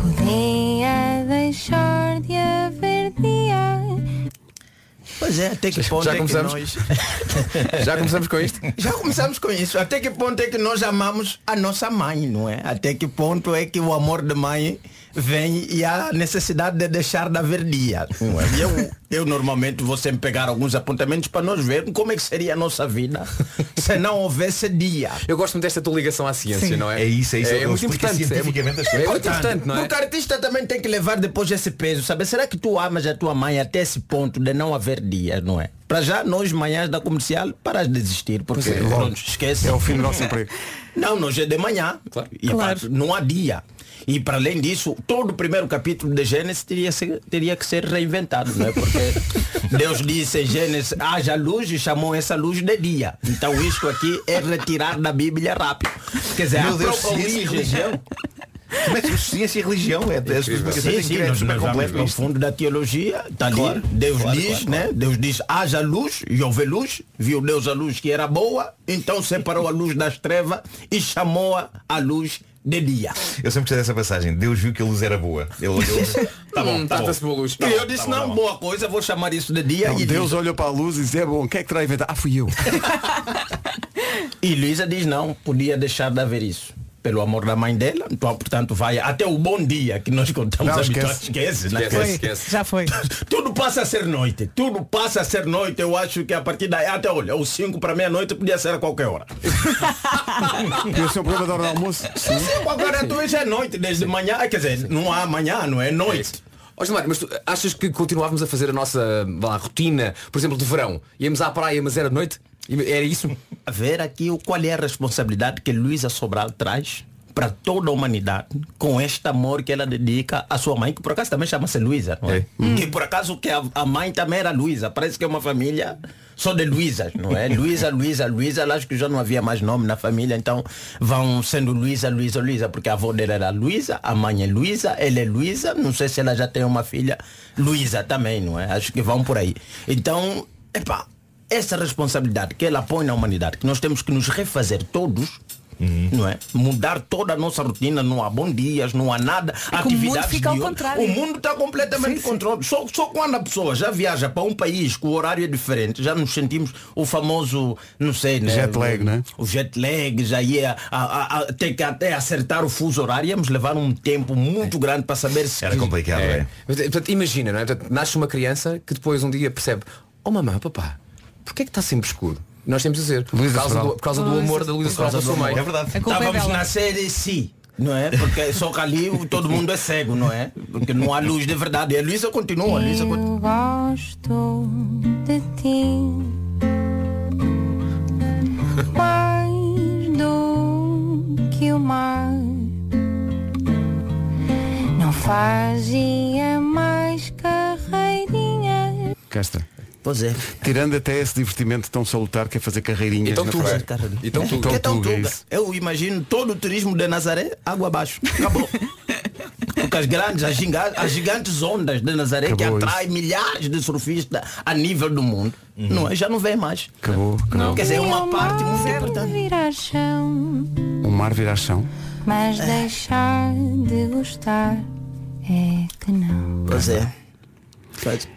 Podia deixar de haver dia. Pois é, até que ponto Já é que começamos? nós... Já começamos com isto? Já começamos com isso. Até que ponto é que nós amamos a nossa mãe, não é? Até que ponto é que o amor de mãe vem e há necessidade de deixar de haver dia. Não é? E eu, eu normalmente vou sempre pegar alguns apontamentos para nós vermos como é que seria a nossa vida se não houvesse dia. Eu gosto muito desta tua ligação à ciência, Sim. não é? É isso, é isso. É, Ele muito importante. É, muito- é muito importante, não é? Porque o artista também tem que levar depois esse peso, sabe? Será que tu amas a tua mãe até esse ponto de não haver dia, não é? Para já, nós manhãs da comercial, paras de existir, porque é, pronto, esquece. É o fim do nosso emprego. Não, nós é de manhã. Claro. E Claro. pá, não há dia. E para além disso, todo o primeiro capítulo de Gênesis teria, teria que ser reinventado, não é? Porque Deus disse em Gênesis, haja luz e chamou essa luz de dia. Então isto aqui é retirar da Bíblia rápido. Quer dizer, Meu a Deus, própria ciência e origem- religião. Como é ciência e religião é? As explicações Sim, sim, nós, nós vamos fundo da teologia, está ali, Claro, Deus claro, diz, claro, né? Deus diz, haja luz, e houve luz, viu Deus a luz que era boa, então separou a luz das trevas e chamou-a a luz de dia. Eu sempre gostei dessa passagem. Deus viu que a luz era boa. Ele olhou. Tá bom, Hum, tá de boa luz. Tá e bom, eu disse, tá bom, tá não, bom. boa coisa, vou chamar isso de dia. Não, e Deus diz- olhou para a luz e disse, é bom, quem é que terá inventado? Ah, fui eu. E Luísa diz, não, podia deixar de haver isso. Pelo amor da mãe dela, então, portanto, vai até o bom dia que nós contamos Não, habituados. esquece. Esquece, né? Esquece, Foi, esquece. já foi. Tudo passa a ser noite. Tudo passa a ser noite. Eu acho que a partir daí, até olha, os 5 para meia-noite podia ser a qualquer hora. Podia ser um programa da hora do almoço. Sim, sim, agora tu já é noite, desde manhã, quer dizer, não há manhã, não é noite. Ó Gilmar, mas tu achas que continuávamos a fazer a nossa lá, rotina, por exemplo, de verão? Íamos à praia, mas era noite? Era isso? A ver aqui qual é a responsabilidade que Luísa Sobral traz para toda a humanidade com este amor que ela dedica à sua mãe, que por acaso também chama-se Luísa, não é? Que por acaso que a, a mãe também era Luísa, parece que é uma família só de Luísas, não é? Luísa, Luísa, Luísa, acho que já não havia mais nome na família, então vão sendo Luísa, Luísa, Luísa, porque a avó dela era Luísa, a mãe é Luísa, ela é Luísa, não sei se ela já tem uma filha Luísa também, não é? Acho que vão por aí. Então, epá, essa responsabilidade que ela põe na humanidade, que nós temos que nos refazer todos, não é? Mudar toda a nossa rotina, não há bom dias, não há nada, É que o mundo atividades. O mundo está completamente controlado. Só, só quando a pessoa já viaja para um país que o horário é diferente, já nos sentimos o famoso, não sei, né? Jet lag, o, né? O jet lag, já ia a, a, a, ter que até acertar o fuso horário, íamos levar um tempo muito grande para saber se Era complicado, É. é. Portanto, imagina, não é? Portanto, nasce uma criança que depois um dia percebe, oh mamãe, papá, porquê é que está sempre escuro? Nós temos a dizer, por causa, do, por causa do amor da Luísa Sobral pela sua mãe. É verdade. É Estávamos na série C, não é? Porque só que ali o- todo mundo é cego, não é? Porque não há luz de verdade. E a Luísa continua, a Luísa continua. Eu gosto de ti mais do que o mar. Não fazia mais carreirinha. Cá está. Pois é. Tirando até esse divertimento tão salutar que é fazer carreirinhas Então na tu, praia. então tu. Então Que é tão tuga, tuga. isso. Eu imagino todo o turismo de Nazaré, água abaixo. Acabou. Porque as grandes, as gigantes, as gigantes ondas de Nazaré Acabou que atraem milhares de surfistas a nível do mundo, não é? Já não vem mais. Acabou. acabou. Quer dizer, é uma parte muito importante. virar chão, O mar virar chão. mas deixar de gostar é que não. Pois é.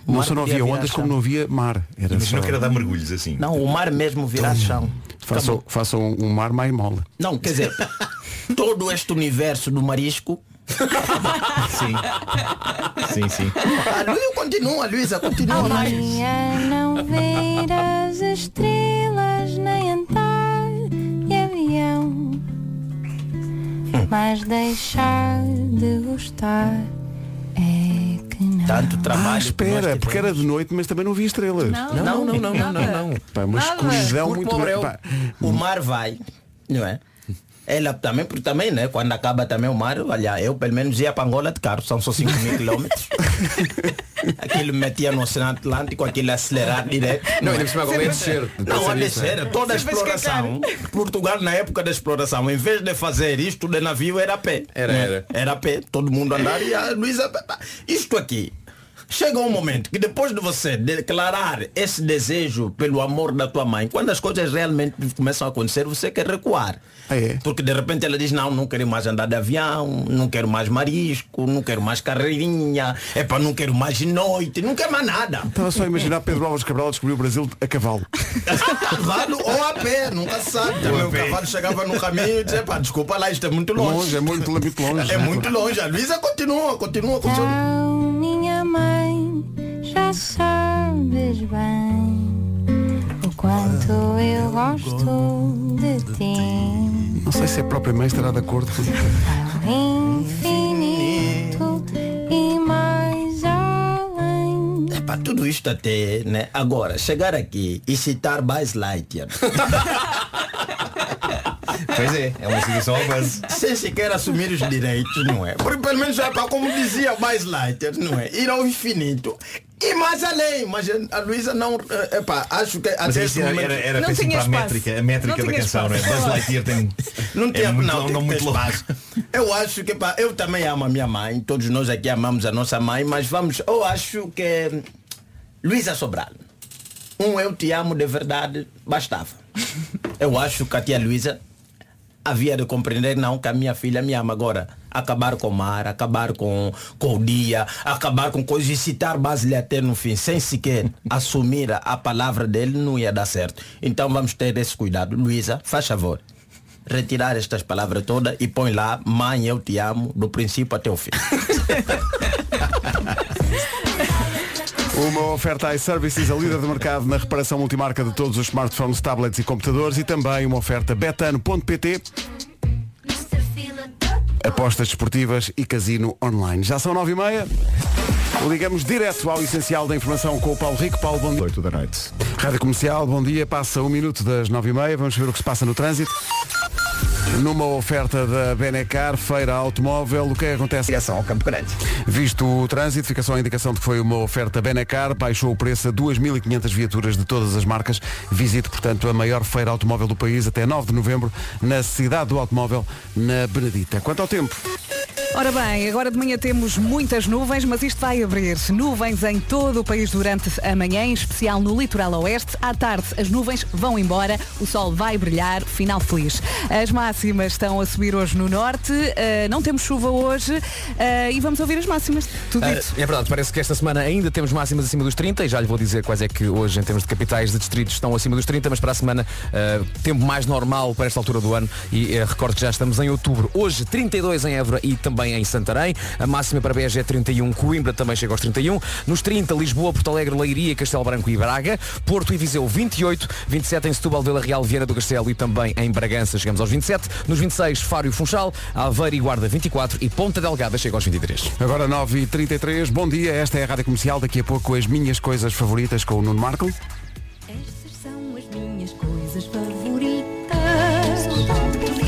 Não só não havia ondas como não havia mar. Era só... que era dar mergulhos assim. Não, o mar mesmo virar chão. Façam, façam um mar mais mole. Não, quer dizer, todo este universo do marisco Sim. Sim, sim. A Luísa continua, Luísa, continua. Amanhã não ver as estrelas nem andar de avião, mas deixar de gostar é não. Tanto trabalho. Ah, espera, porque era de noite, mas também não vi estrelas. Não, não, não, não, não, não. Pá, uma escuridão muito grande. Pá, O mar vai, não é? Ela também, porque também, né? Quando acaba também o mar, olha, eu pelo menos ia para Angola de carro, são só 5 mil quilómetros. aquilo me metia no Oceano Atlântico, aquilo acelerado direto. Não, ainda cima agora é descer. Não, a descer, toda a exploração. Portugal na época da exploração, em vez de fazer isto de navio, era a pé. Era, né? era. Era a pé, todo mundo andar e a Luísa. Isto aqui. Chega um momento que depois de você declarar esse desejo pelo amor da tua mãe, quando as coisas realmente começam a acontecer, você quer recuar. Ah, é? Porque de repente ela diz, não, não quero mais andar de avião, não quero mais marisco, não quero mais carreirinha, é para não quero mais noite, não quero mais nada. Estava só a imaginar Pedro Álvares Cabral descobriu o Brasil a cavalo. cavalo ou a pé, nunca se sabe. Também o cavalo chegava no caminho e dizia, pá, desculpa lá, isto é muito longe. Longe, é muito, muito longe. É muito longe. A Luísa continua, continua com mãe, já sabes bem o quanto eu gosto de ti. Não sei se a própria mãe estará de acordo. Ao infinito e mais além. É para tudo isto até, né? Agora, chegar aqui e citar Buzz Lightyear. Pois é, é uma situação ao buzz. Sem sequer assumir os direitos, não é? Porque pelo menos já para, como dizia Buzz Lightyear, não é? Ir ao infinito. E mais além, mas a Luísa não, é pá, acho que até esse era, momento era, era Não para a espaço. métrica, a métrica Não da canção, não é? espaço. Buzz Lightyear tem. Não tem é muito, não, não, tem que muito espaço. Eu acho que pá, eu também amo a minha mãe, todos nós aqui amamos a nossa mãe, mas vamos, eu acho que Luísa Sobral, um eu te amo de verdade bastava. Eu acho que a tia Luísa havia de compreender não que a minha filha me ama agora. Acabar com o mar, acabar com, com o dia, acabar com coisas e citar base até no fim, sem sequer assumir a, a palavra dele, não ia dar certo. Então vamos ter esse cuidado. Luísa, faz favor. Retirar estas palavras todas e põe lá, mãe, eu te amo, do princípio até o fim. Uma oferta iServices, a líder do mercado na reparação multimarca de todos os smartphones, tablets e computadores e também uma oferta betano.pt apostas desportivas e casino online. Já são nove e meia. Ligamos direto ao essencial da informação com o Paulo Rico. Paulo, bom dia. 8 da noite. Rádio Comercial, bom dia. Passa um minuto das nove e meia. Vamos ver o que se passa no trânsito. Numa oferta da Benecar, feira automóvel, o que é que acontece? Direção ao Campo Grande. Visto o trânsito, fica só a indicação de que foi uma oferta Benecar, baixou o preço a 2.500 viaturas de todas as marcas. Visite, portanto, a maior feira automóvel do país até 9 de novembro, na cidade do automóvel, na Benedita. Quanto ao tempo, Ora bem, agora de manhã temos muitas nuvens, mas isto vai abrir nuvens em todo o país durante a manhã, em especial no litoral oeste. À tarde as nuvens vão embora, o sol vai brilhar, final feliz. As máximas estão a subir hoje no norte, eh, não temos chuva hoje eh, e vamos ouvir as máximas. Tudo Ah, dito. é verdade, parece que esta semana ainda temos máximas acima dos 30 e já lhe vou dizer quais é que hoje em termos de capitais de distritos estão acima dos 30, mas para a semana ah, tempo mais normal para esta altura do ano e eh, recordo que já estamos em outubro. Hoje 32 em Évora e também em Santarém. A máxima para Beja é 31, Coimbra também chega aos 31. Nos 30, Lisboa, Porto Alegre, Leiria, Castelo Branco e Braga. Porto e Viseu 28, 27 em Setúbal, Vila Real, Viana do Castelo e também em Bragança chegamos aos 27. Nos 26, Faro e Funchal, Aveiro e Guarda 24 e Ponta Delgada chega aos 23. agora 9h33. Bom dia, esta é a Rádio Comercial. Daqui a pouco as minhas coisas favoritas com o Nuno Marco. Estas são as minhas coisas favoritas.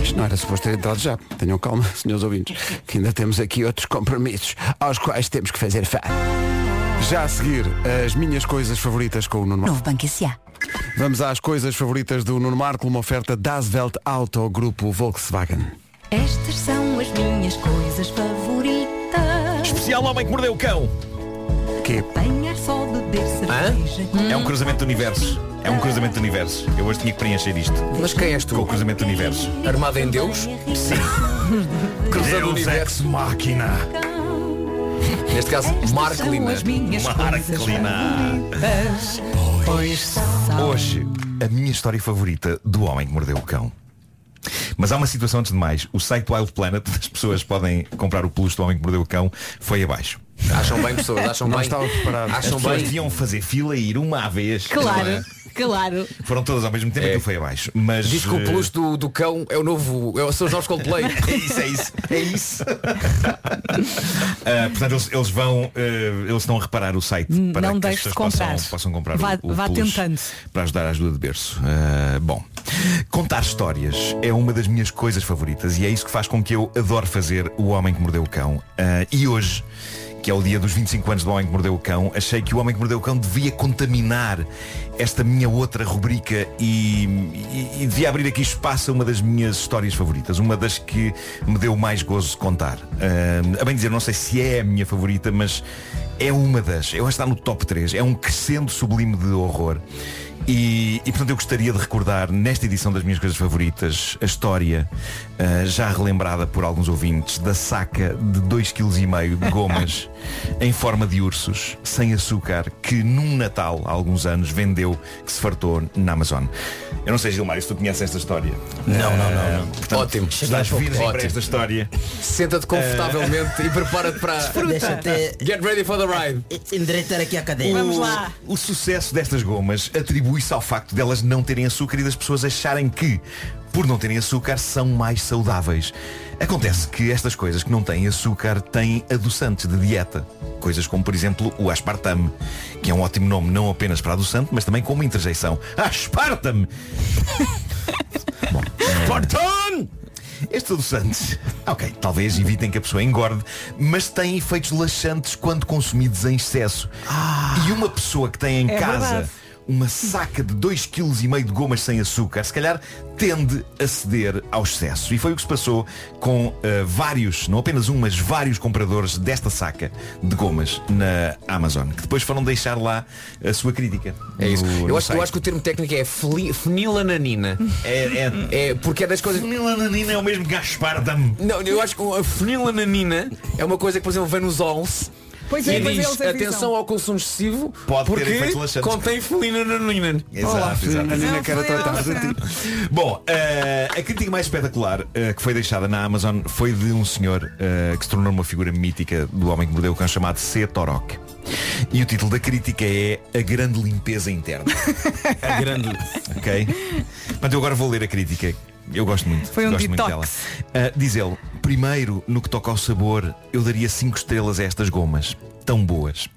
Isto não era suposto ter entrado já. Tenham calma, senhores ouvintes, que ainda temos aqui outros compromissos aos quais temos que fazer face. Já a seguir, as minhas coisas favoritas com o Nuno Marco. Novo Banco S.A. Vamos às coisas favoritas do Nuno Marco, uma oferta Das Welt Auto, grupo Volkswagen. Estas são as minhas coisas favoritas. Especial Homem que Mordeu o Cão. Que? Apanhar só beber cerveja. É um cruzamento de universos. É um cruzamento de universos. Eu hoje tinha que preencher isto. Mas quem és Com tu? o cruzamento de universos. Armado em Deus? Sim. Cruzando o Deus universo. ex máquina. Neste caso, Marcelina. favoritas. Pois são. Hoje, a minha história favorita do Homem que Mordeu o Cão. Mas há uma situação antes de mais. O site Wild Planet, as pessoas podem comprar o peluche do homem que mordeu o cão, foi abaixo. Acham bem, pessoas, acham Não bem. estava preparado. As Acham pessoas bem. deviam fazer fila e ir uma à vez. Claro, Não é? Claro. Foram todas ao mesmo tempo e É. aquilo foi abaixo. Mas, Diz que o eh, peluche do, do cão é o novo. É, são os novos Coldplay. É isso, é isso, é isso. Ah, portanto, eles, eles vão, eh, eles estão a reparar o site N- para não que as pessoas comprar. possam, possam comprar Vá- o, o vá tentando. para ajudar a ajuda de berço. Ah, bom, contar histórias é uma das minhas coisas favoritas e é isso que faz com que eu adore fazer O Homem que Mordeu o Cão. Ah, e hoje, que é o dia dos 25 anos do Homem que Mordeu o Cão, achei que o Homem que Mordeu o Cão devia contaminar esta minha outra rubrica e, e- e devia abrir aqui espaço a uma das minhas histórias favoritas, uma das que me deu mais gozo de contar. Ah, a bem dizer, não sei se é a minha favorita, mas é uma das. Eu acho que está no top 3. É um crescendo sublime de horror. E, e, portanto eu gostaria de recordar nesta edição das minhas coisas favoritas a história ah, já relembrada por alguns ouvintes da saca de 2,5 kg de gomas em forma de ursos sem açúcar que num Natal há alguns anos vendeu que se fartou na Amazon. Eu não sei Gilmar, se tu conheces esta história. Não, não, não, Ah, não. portanto, Ótimo. Estás virgem para Ótimo. esta história. Senta-te confortavelmente e prepara-te para. Deixa-te Get ready for the ride. endireitar aqui a cadeira. Vamos lá. O sucesso destas gomas atribui-se ao facto delas não terem açúcar e das pessoas acharem que, por não terem açúcar, são mais saudáveis. Acontece que estas coisas que não têm açúcar têm adoçantes de dieta. Coisas como, por exemplo, o aspartame, que é um ótimo nome não apenas para adoçante, mas também como interjeição. Aspartame! Bom, Aspartame! Estes adoçantes, ok, talvez evitem que a pessoa engorde, mas têm efeitos laxantes quando consumidos em excesso. E uma pessoa que tem em É casa verdade. Uma saca de 2,5 kg de gomas sem açúcar, se calhar tende a ceder ao excesso. E foi o que se passou com eh, vários, não apenas um, mas vários compradores desta saca de gomas na Amazon, que depois foram deixar lá a sua crítica. É isso. no- Eu acho, eu acho que o termo técnico é fenilananina. É, é, É porque é das coisas. Fenilananina é o mesmo Gaspardam. Não, eu acho que a fenilananina é uma coisa que, por exemplo, vem nos OLS. Pois e é, pois diz, avisam. atenção ao consumo excessivo Pode ter porque efeitos laxantes. contém felinananina. Exato, exato. A Nina quer tratar de ti. Bom, eh, a crítica mais espetacular eh, que foi deixada na Amazon foi de um senhor eh, que se tornou uma figura mítica do homem que mordeu o cão chamado C. Torok. E o título da crítica é A Grande Limpeza Interna. A grande. ok? Portanto, eu agora vou ler a crítica. Eu gosto muito. Foi um gosto muito detox. dela. Ah, diz ele, primeiro, no que toca ao sabor, eu daria 5 estrelas a estas gomas. Tão boas.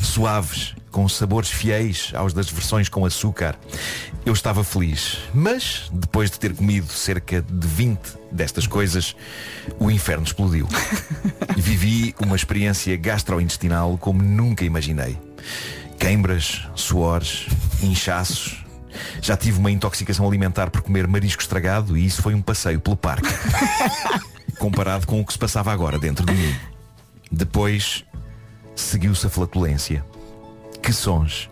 Suaves, com sabores fiéis aos das versões com açúcar. Eu estava feliz. Mas, depois de ter comido cerca de 20 destas coisas, o inferno explodiu. Vivi uma experiência gastrointestinal como nunca imaginei. Queimbras, suores, inchaços. Já tive uma intoxicação alimentar por comer marisco estragado e isso foi um passeio pelo parque. Comparado com o que se passava agora dentro de mim. Depois seguiu-se a flatulência. Que sons.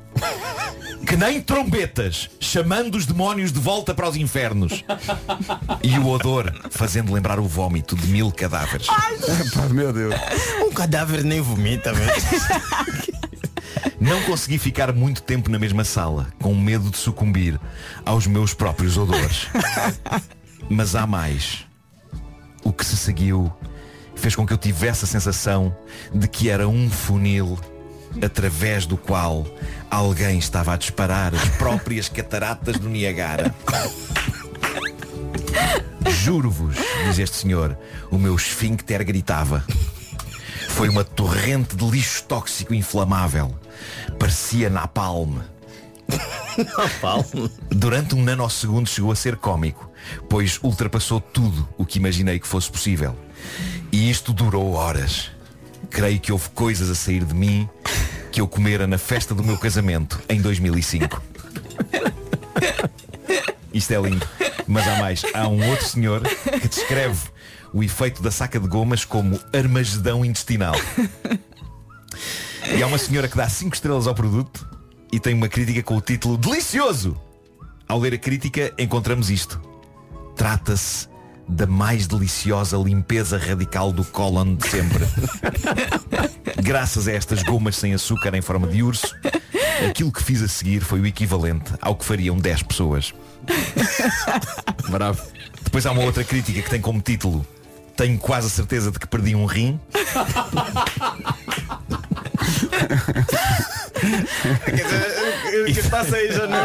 Que nem trombetas, chamando os demónios de volta para os infernos. E o odor, fazendo lembrar o vómito de mil cadáveres. Pá, meu Deus. Um cadáver nem vomita, velho. Não consegui ficar muito tempo na mesma sala, com medo de sucumbir aos meus próprios odores. Mas há mais. O que se seguiu fez com que eu tivesse a sensação de que era um funil através do qual alguém estava a disparar as próprias cataratas do Niagara. Juro-vos, diz este senhor, o meu esfíncter gritava. Foi uma torrente de lixo tóxico inflamável. Parecia napalm. Napalm? Durante um nanosegundo chegou a ser cómico, pois ultrapassou tudo o que imaginei que fosse possível. E isto durou horas. Creio que houve coisas a sair de mim que eu comera na festa do meu casamento em 2005. Isto é lindo. Mas há mais. Há um outro senhor que descreve o efeito da saca de gomas como armagedão intestinal. E há uma senhora que dá 5 estrelas ao produto e tem uma crítica com o título Delicioso! Ao ler a crítica encontramos isto. Trata-se da mais deliciosa limpeza radical do cólon de sempre. Graças a estas gomas sem açúcar em forma de urso, aquilo que fiz a seguir foi o equivalente ao que fariam 10 pessoas. Bravo. Depois há uma outra crítica que tem como título Tenho quase a certeza de que perdi um rim. que está a sair já não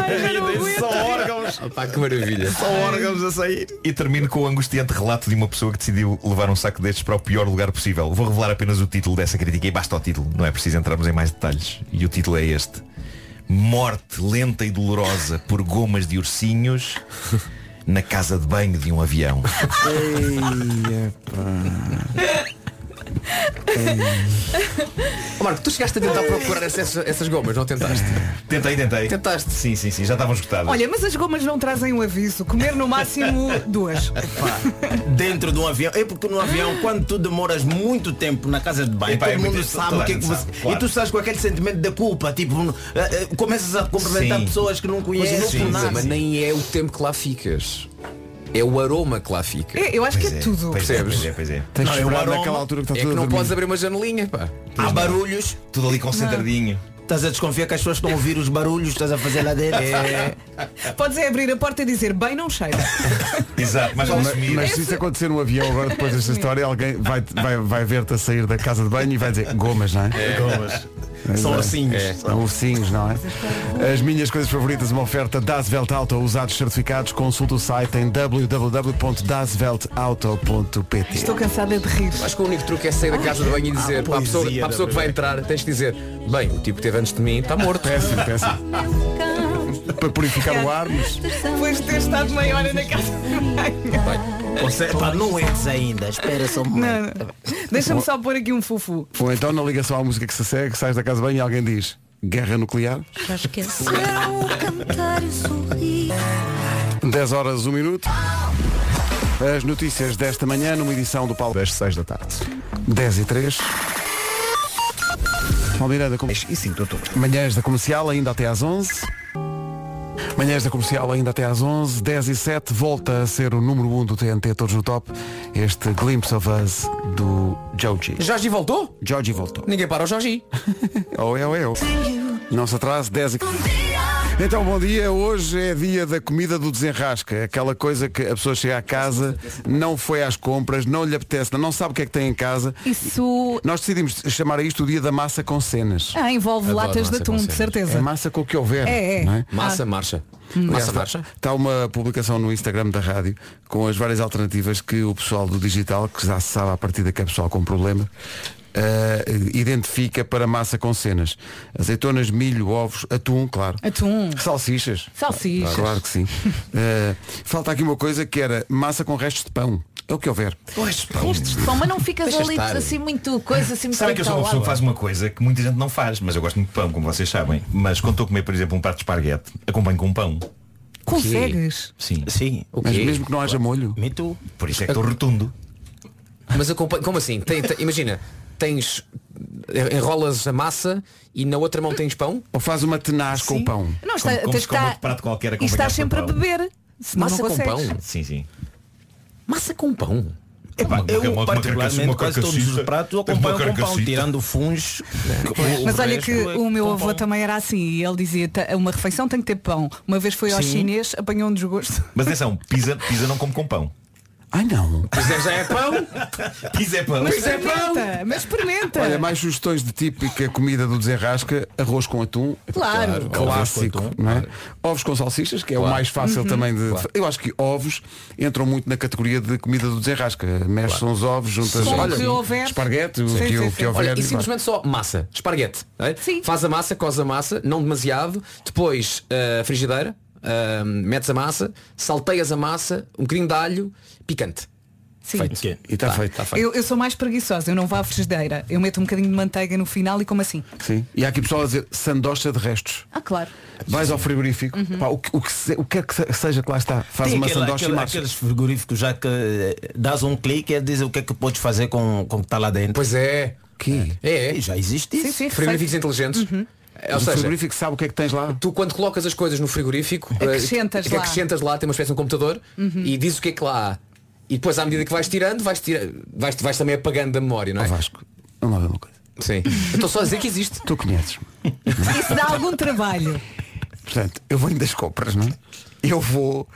São órgãos. Pá, que maravilha. São órgãos a sair. E termino com o angustiante relato de uma pessoa que decidiu levar um saco destes para o pior lugar possível. Vou revelar apenas o título dessa crítica e basta o título. Não é preciso entrarmos em mais detalhes. E o título é este. Morte lenta e dolorosa por gomas de ursinhos na casa de banho de um avião. Marco, tu chegaste a tentar procurar essas, essas gomas, não tentaste? Tentei, tentei. Tentaste? Sim, sim, sim. Já estavam esgotadas. Olha, mas as gomas não trazem um aviso. Comer no máximo duas. Dentro de um avião. É porque no avião, quando tu demoras muito tempo na casa de banho, Epá, é todo mundo muito- sabe toda o que a é que gente você. sabe, claro. E tu estás com aquele sentimento de culpa, tipo, eh, eh, começas a cumprimentar Sim. pessoas que não Mas, conheces. não, por nada. mas nem é o tempo que lá ficas. É o aroma que lá fica. É, eu acho que Pois é, tudo. Pois é, Percebes? pois é, pois é. Tens Não, que é aroma. naquela altura que está É que tudo a não podes abrir uma janelinha, pá. Há barulhos. Tudo ali concentradinho. Estás a desconfiar que as pessoas estão a ouvir os barulhos, estás a fazer lá dentro. É. Podes é abrir a porta e dizer bem não cheira. Exato, mas Mas, mas se isso acontecer no avião agora depois desta história, alguém vai, vai, vai ver-te a sair da casa de banho e vai dizer gomas, não é? Gomas. São É. ursinhos. São ursinhos, não é? As minhas coisas favoritas, uma oferta Das Welt Auto, usados certificados, consulta o site em www.dasweltauto.pt Estou cansada de rir. Acho que o único truque é sair da casa de banho e dizer para a pessoa, para a pessoa que vai entrar, tens de dizer, bem, o tipo que teve antes de mim está morto. Péssimo, péssimo. Para purificar o ar, mas Depois de ter estado meia hora na casa de banho. Pá, não entres ainda, espera só um momento. Deixa-me só pôr aqui um fufu. ou então na ligação à música que se segue, sais da casa banho e alguém diz guerra nuclear. Já esqueceram o cantar e sorrir. 10 horas, 1 minuto. As notícias desta manhã numa edição do Paulo Das 6 da tarde. 10 e 3. Paulo Miranda, como... E 5 de outubro. Manhãs da Comercial ainda até às 11. Manhãs da Comercial ainda até às 11. 10 e 7 volta a ser o número 1 do TNT Todos no Top. Este Glimpse of Us do Joji. Jorge voltou? Joji voltou. Ninguém para o Jorge. Ou é é. ou. Não se atrase, 10 e... Então, bom dia. Hoje é dia da comida do desenrasca. Aquela coisa que a pessoa chega à casa, não foi às compras, não lhe apetece, não sabe o que é que tem em casa. Isso Nós decidimos chamar a isto o dia da massa com cenas. ah, envolve Adoro latas de massa com atum, de cenas. certeza. É massa com o que houver. É, é. não é? Massa, marcha. Aliás, Massa, está, marcha. está uma publicação no Instagram da rádio com as várias alternativas que o pessoal do digital, que já se sabe a partir daqui é pessoal com problema, eh, identifica para massa com cenas. Azeitonas, milho, ovos, atum, claro. Atum. Salsichas. Salsichas. Claro que sim. Eh, falta aqui uma coisa que era massa com restos de pão. É o que houver. Restos de pão, mas não ficas Deixa ali estar. assim muito coisa, assim muito Sabem que eu sou uma pessoa que faz uma coisa que muita gente não faz, mas eu gosto muito de pão, como vocês sabem. Mas quando estou a comer, por exemplo, um prato de esparguete, acompanho com pão. Consegues? Sim. Sim, Mas mesmo que não haja molho. me too. Por isso é que estou rotundo. Mas acompanha. Como assim? Tem- tem- imagina, tens. enrolas a massa e na outra mão tens pão? Ou faz uma tenaz com o pão. Não, está, Como- como tens se come que outro prato qualquer E estás sempre a pão. beber. Massa não com consegues. pão? Sim, sim. Massa com pão? Epá, eu uma- uma particularmente carcaça- quase uma todos os pratos uma acompanho com pão, tirando funge. Mas olha que o meu avô também era assim e ele dizia "Ta- uma refeição tem que ter pão. Uma vez foi ao Sim. chinês, apanhou um desgosto. Mas atenção, pizza, pizza não como com pão. Ai não. Pois já é pão? Pizza é pão. Mas experimenta, mas experimenta. Olha, mais sugestões de típica comida do desenrasca, arroz com atum. Claro. Clássico, com não é? Ovos com salsichas, que é o Claro. mais fácil Uhum. também de. Eu acho que ovos entram muito na categoria de comida do desenrasca. Mexes uns ovos, juntas Com o olha, que houver. esparguete, o Sim, que, sim, o sim. que houver. Olha, e simplesmente só massa, esparguete. é? Sim. Faz a massa, cose a massa, não demasiado, depois a frigideira, ah, metes a massa, salteias a massa, um bocadinho de alho, picante. Sim. Feito. E está Tá, feito. tá feito. Eu, eu sou mais preguiçosa, eu não vou à frigideira. Eu meto um bocadinho de manteiga no final e como assim? Sim. E há aqui pessoal a dizer sandocha de restos. Ah, claro. Vais ao frigorífico, Uhum. pá, o, que, o, que se- o que é que se- seja que lá está, faz Tem uma aquele- sandocha aquele- e marcha. aqueles frigoríficos já que eh, dás um clique e diz o que é que podes fazer com, com o que está lá dentro. Pois é. Que? É, é. Já existe isso. Sim, sim, Frigoríficos inteligentes. É, Ou o seja, frigorífico sabe o que é que tens lá. tu quando colocas as coisas no frigorífico, Acrescentas eh, lá. acrescentas lá, tem uma espécie de um computador e diz o que é que lá há. E depois à medida que vais tirando, vais, tira... vais, vais também apagando da memória, não Ó é? Vasco, vamos lá ver uma coisa. Sim. Eu estou só a dizer que existe. Tu conheces. Isso dá algum trabalho. Portanto, eu venho das compras, não é? Eu vou,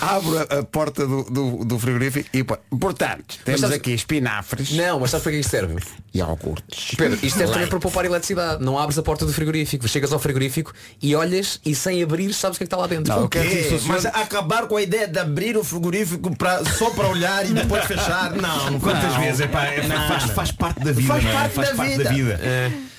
abro a, a porta do, do, do frigorífico e pô, portanto, temos sabes- aqui espinafres. Não, mas sabes para que isto serve? Iogurtes. Pedro, isto serve também para poupar eletricidade. Não abres a porta do frigorífico, chegas ao frigorífico e olhas e sem abrir sabes o que é que está lá dentro. Não, que É, mas acabar com a ideia de abrir o frigorífico pra, só para olhar e depois fechar, não, Quantas não. vezes? Epá, é- Não, faz, faz parte da vida, Faz não é? parte faz da parte vida. da vida.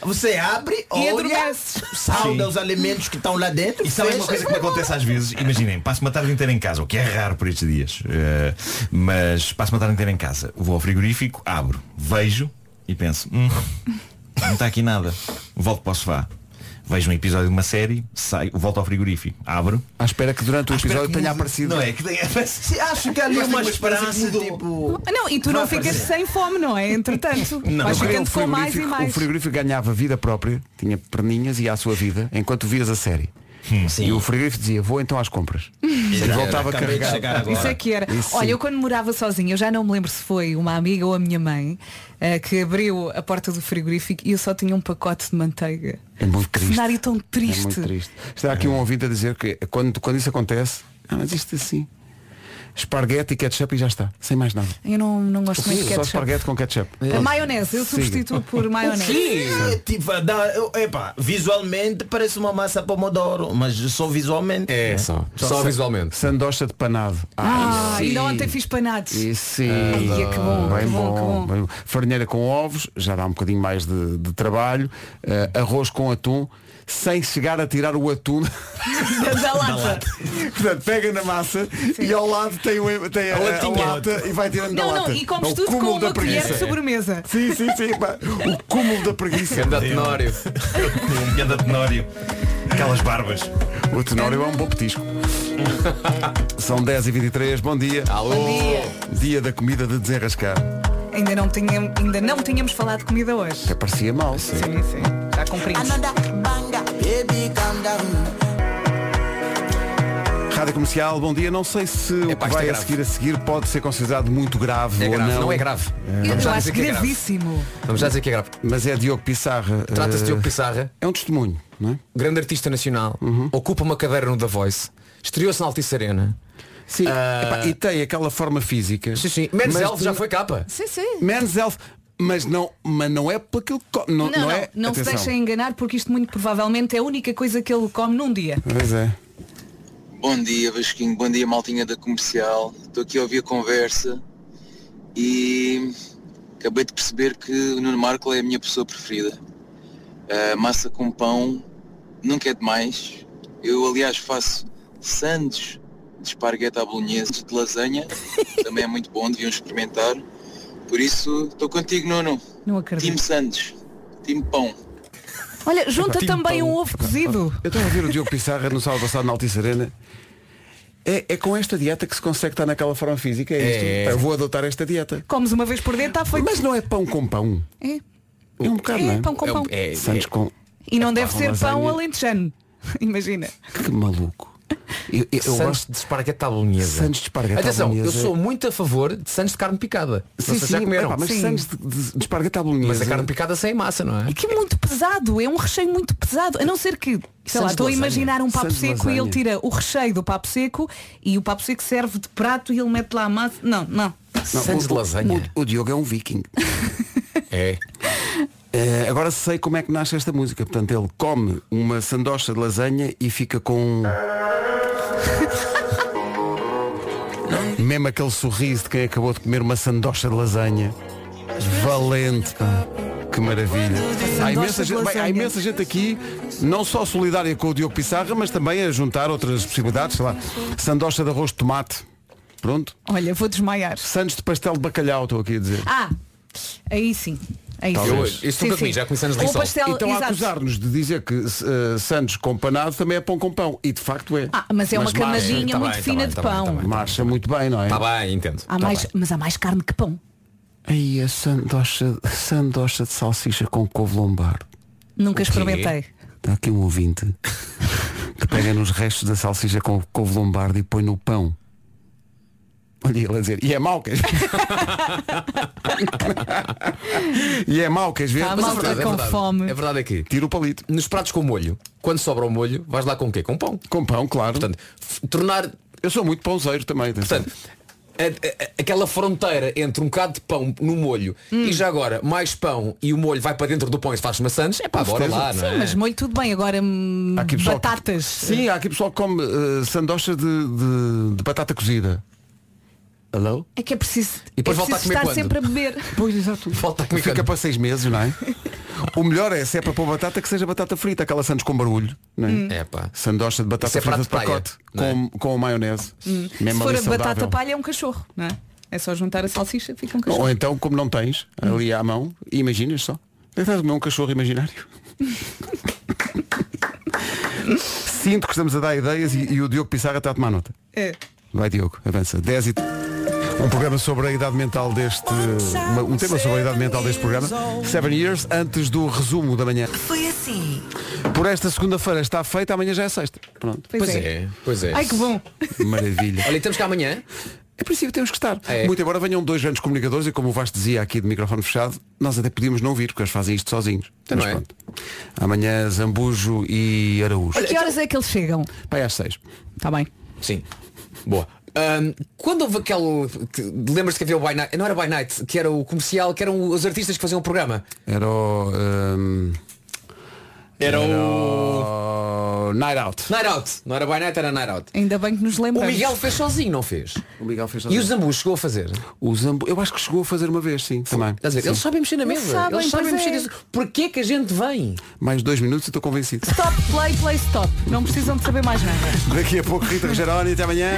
Você abre, E olha, sauda Sim. os alimentos que estão lá dentro. E sabem uma fecha coisa que me acontece às vezes? Imaginem, passo uma tarde inteira em casa, o que é raro por estes dias. eh, mas passo uma tarde inteira em casa. Vou ao frigorífico, abro, vejo e penso, "Hum, não está aqui nada. Volto para o sofá. Vejo um episódio de uma série, saio, volto ao frigorífico, abro. À espera que durante o episódio que tenha aparecido. Não é? Que tenha Se acho que ali é Mas uma esperança mudou. tipo... Não, e tu não Vai ficas sem fome, não é? Entretanto, Não. vais ficando com mais e O mais. frigorífico ganhava vida própria, tinha perninhas e à sua vida, enquanto vias a série. E o frigorífico dizia, vou então às compras. E voltava carregado. Isso é que era. Isso Olha, sim. eu quando morava sozinha, eu já não me lembro se foi uma amiga ou a minha mãe eh, que abriu a porta do frigorífico e eu só tinha um pacote de manteiga. É muito Que triste. cenário tão triste. É muito triste. Está aqui um ouvinte a dizer que quando, quando isso acontece, ah, mas isto assim. Esparguete e ketchup e já está. Sem mais nada. Eu não, não gosto muito de Só ketchup. esparguete com ketchup. A maionese, eu Siga. substituo por maionese. É, tipo, dá, eu- epa, visualmente parece uma massa pomodoro, mas só visualmente. É, só. Só visualmente. Sandocha de panado. Ah, sim. ainda ontem fiz panados. E sim. Ai, que bom, bem que bom, que bom. bem bom. Farinheira com ovos, já dá um bocadinho mais de, de trabalho. Eh, arroz com atum, sem chegar a tirar o atum. Da lata. Portanto, pega na massa e ao lado tem, o, tem a, a latinha. lata e vai tirando da Não, lata. não, e comes É o tudo com da uma colher preguiça. de sobremesa. Sim, sim, sim. pá. O cúmulo da preguiça. Ganda tenório. Ganda tenório. Aquelas barbas. O tenório é um bom petisco. São 10h23, bom dia. Alô. Dia da comida de desenrascar. Ainda não, tínhamos, ainda não tínhamos falado de comida hoje. Até parecia mal. Sim, sim. Já cumprimos. Rádio Comercial, bom dia. Não sei se o Epá, que isto vai é a grave. seguir a seguir pode ser considerado muito grave É ou grave. não. Não é grave. Eu, Vamos já acho dizer que é grave. gravíssimo. Vamos já dizer que é grave. Mas é Diogo Pissarra. Trata-se de eh, Diogo Pissarra, É um testemunho, não é? grande artista nacional, ocupa uma cadeira no The Voice, estreou-se na Altice Arena. Sim. Ah. Epá, e tem aquela forma física. Sim, sim. Menos Mas Elf já foi capa. Sim, sim. Men's Health. Mas não, mas não é por aquilo que co- não, Não, não é. não se deixem enganar porque isto muito provavelmente é a única coisa que ele come num dia. Pois é. Bom dia Vasquinho, bom dia maltinha da comercial. Estou aqui a ouvir a conversa e acabei de perceber que o Nuno Marco é a minha pessoa preferida. A massa com pão nunca é demais. Eu aliás faço sandes de esparguete à bolonhesa, de lasanha, também é muito bom, deviam experimentar. Por isso estou contigo Nuno. Não acredito. Time sandes, time pão. Olha, junta também pão. um ovo cozido. Eu estava a ver o Diogo Pissarra no sábado passado na Altice Arena. É, é com esta dieta que se consegue estar naquela forma física. É isto. É. Pá, Eu vou adotar esta dieta. Comes uma vez por dia, está feito. Mas não é pão com pão. É, É um bocado, não é é? pão com pão. É, Santos com. E não deve ser pão lasanha. alentejano. Imagina. Que maluco. Eu, eu, eu Santos gosto de esparguete à bolonhesa. Santos de esparguete à Atenção, eu bolonhesa. sou muito a favor de Santos de carne picada. Sim, se já sim, comeram. epá, mas Sim. Santos de, de, de esparguete à bolonhesa. Mas a carne picada sem massa, não é? E que é muito pesado, é um recheio muito pesado. A não ser que, sei lá, estou a imaginar um papo Sandes de seco e ele tira o recheio do papo seco e o papo seco serve de prato e ele mete lá a massa. Não, não. Não, Santos o- de lasanha. O, o Diogo é um viking. É. Eh, agora sei como é que nasce esta música. Portanto, ele come uma sandocha de lasanha e fica com. Mesmo aquele sorriso de quem acabou de comer uma sandocha de lasanha. Valente, pá. Que maravilha. Há imensa, gente, bem, há imensa gente aqui, não só solidária com o Diogo Pissarra, mas também a juntar outras possibilidades, sei lá. Sandocha de arroz de tomate. Pronto. Olha, vou desmaiar. Santos de pastel de bacalhau, estou aqui a dizer. Ah, aí sim. Sim. Isso nunca comi, já comi Santos de Lissol. pastel, Então a exato. acusar-nos de dizer que eh, Santos com panado também é pão com pão. E de facto é. Ah, mas é uma marcha. camadinha tá muito bem, tá fina bem, de tá bem, pão. tá bem. Marcha muito bem, não é? Está bem, entendo. Há Tá mais, bem. mas há mais carne que pão. Aí a sandocha, sandocha de salsicha com couve lombardo. Nunca experimentei. Está aqui um ouvinte que pega nos restos da salsicha com couve lombardo e põe no pão. Olha ele a dizer, e é mau, queres ver? e é mau, queres ver? Tá, Mas a verdade, com é verdade. fome. A verdade é que Tira o palito. nos pratos com molho, quando sobra o molho, vais lá com o quê? Com pão. Com pão, claro. Portanto, tornar. Eu sou muito pãozeiro também. Portanto, a- a- aquela fronteira entre um bocado de pão no molho Hum. e já agora mais pão e o molho vai para dentro do pão e se faz maçãs, é pá, bora lá, não é? Sim, mas molho tudo bem. Agora hum, Há aqui pessoal que- batatas. Sim, há aqui pessoal que come uh, sandocha de, de- de batata cozida. Hello? É que é preciso, E depois é volta a comer estar quando? sempre a beber. Pois, exato. Volta a comer Fica quando? para seis meses, não é? O melhor é, se é para pôr batata, que seja batata frita, aquela sandes com barulho. Não é? Hum. É pá. Sandocha de batata é frita de praia, pacote, é? com, com maionese. Hum. Se for a batata saudável. palha é um cachorro, não é? É só juntar a salsicha, fica um cachorro. Ou então, como não tens, ali à mão, imaginas só. Estás a comer um cachorro imaginário. Sinto que estamos a dar ideias e, e o Diogo Pissarra está a tomar nota. É. Vai Diogo, avança. 10 e... Um programa sobre a idade mental deste. uma- um tema sobre a idade mental deste programa. Seven Years, antes do resumo da manhã. Foi assim. Por esta segunda-feira está feita, amanhã já é sexta. Pronto. Pois, Pois é. é, pois é. Ai que bom. Maravilha. Olha, e temos cá amanhã. Em princípio temos que estar. É. Muito embora venham dois grandes comunicadores e como o Vasco dizia aqui de microfone fechado, nós até podíamos não vir, porque eles fazem isto sozinhos. Então Mas não é? pronto. Amanhã Zambujo e Araújo. A que horas é que eles chegam? Vai às seis. Está bem. Sim. Boa. Ahm, quando houve aquele. que- Lembras-te que havia o By Night? Não era By Night, que era o comercial, que eram os artistas que faziam o programa. Era o. hum, Era o Night Out. Night Out. Não era By Night, era Night Out. Ainda bem que nos O lembramos. Miguel fez sozinho, não fez? O Miguel fez E o Zambu chegou a fazer? O Zambu, eu acho que chegou a fazer uma vez, sim, também. Estás a ver? Sim. Eles sabem mexer na Eles mesa. sabem, Eles sabem pois mexer é. nisso. Porquê que a gente vem? Mais dois minutos e estou convencido. Stop, play, play, stop. Não precisam de saber mais nada. Daqui a pouco Rita Rogeroni, até amanhã.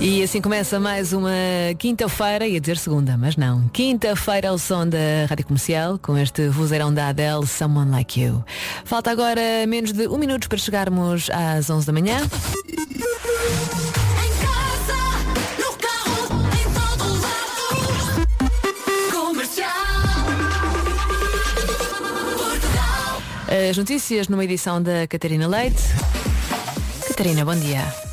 E assim começa mais uma quinta-feira, ia dizer segunda, mas não. Quinta-feira ao som da Rádio Comercial, com este vozeirão da Adele, Someone Like You. Falta agora menos de um minuto para chegarmos às 11 da manhã. As notícias numa edição da Catarina Leite. Catarina, bom dia.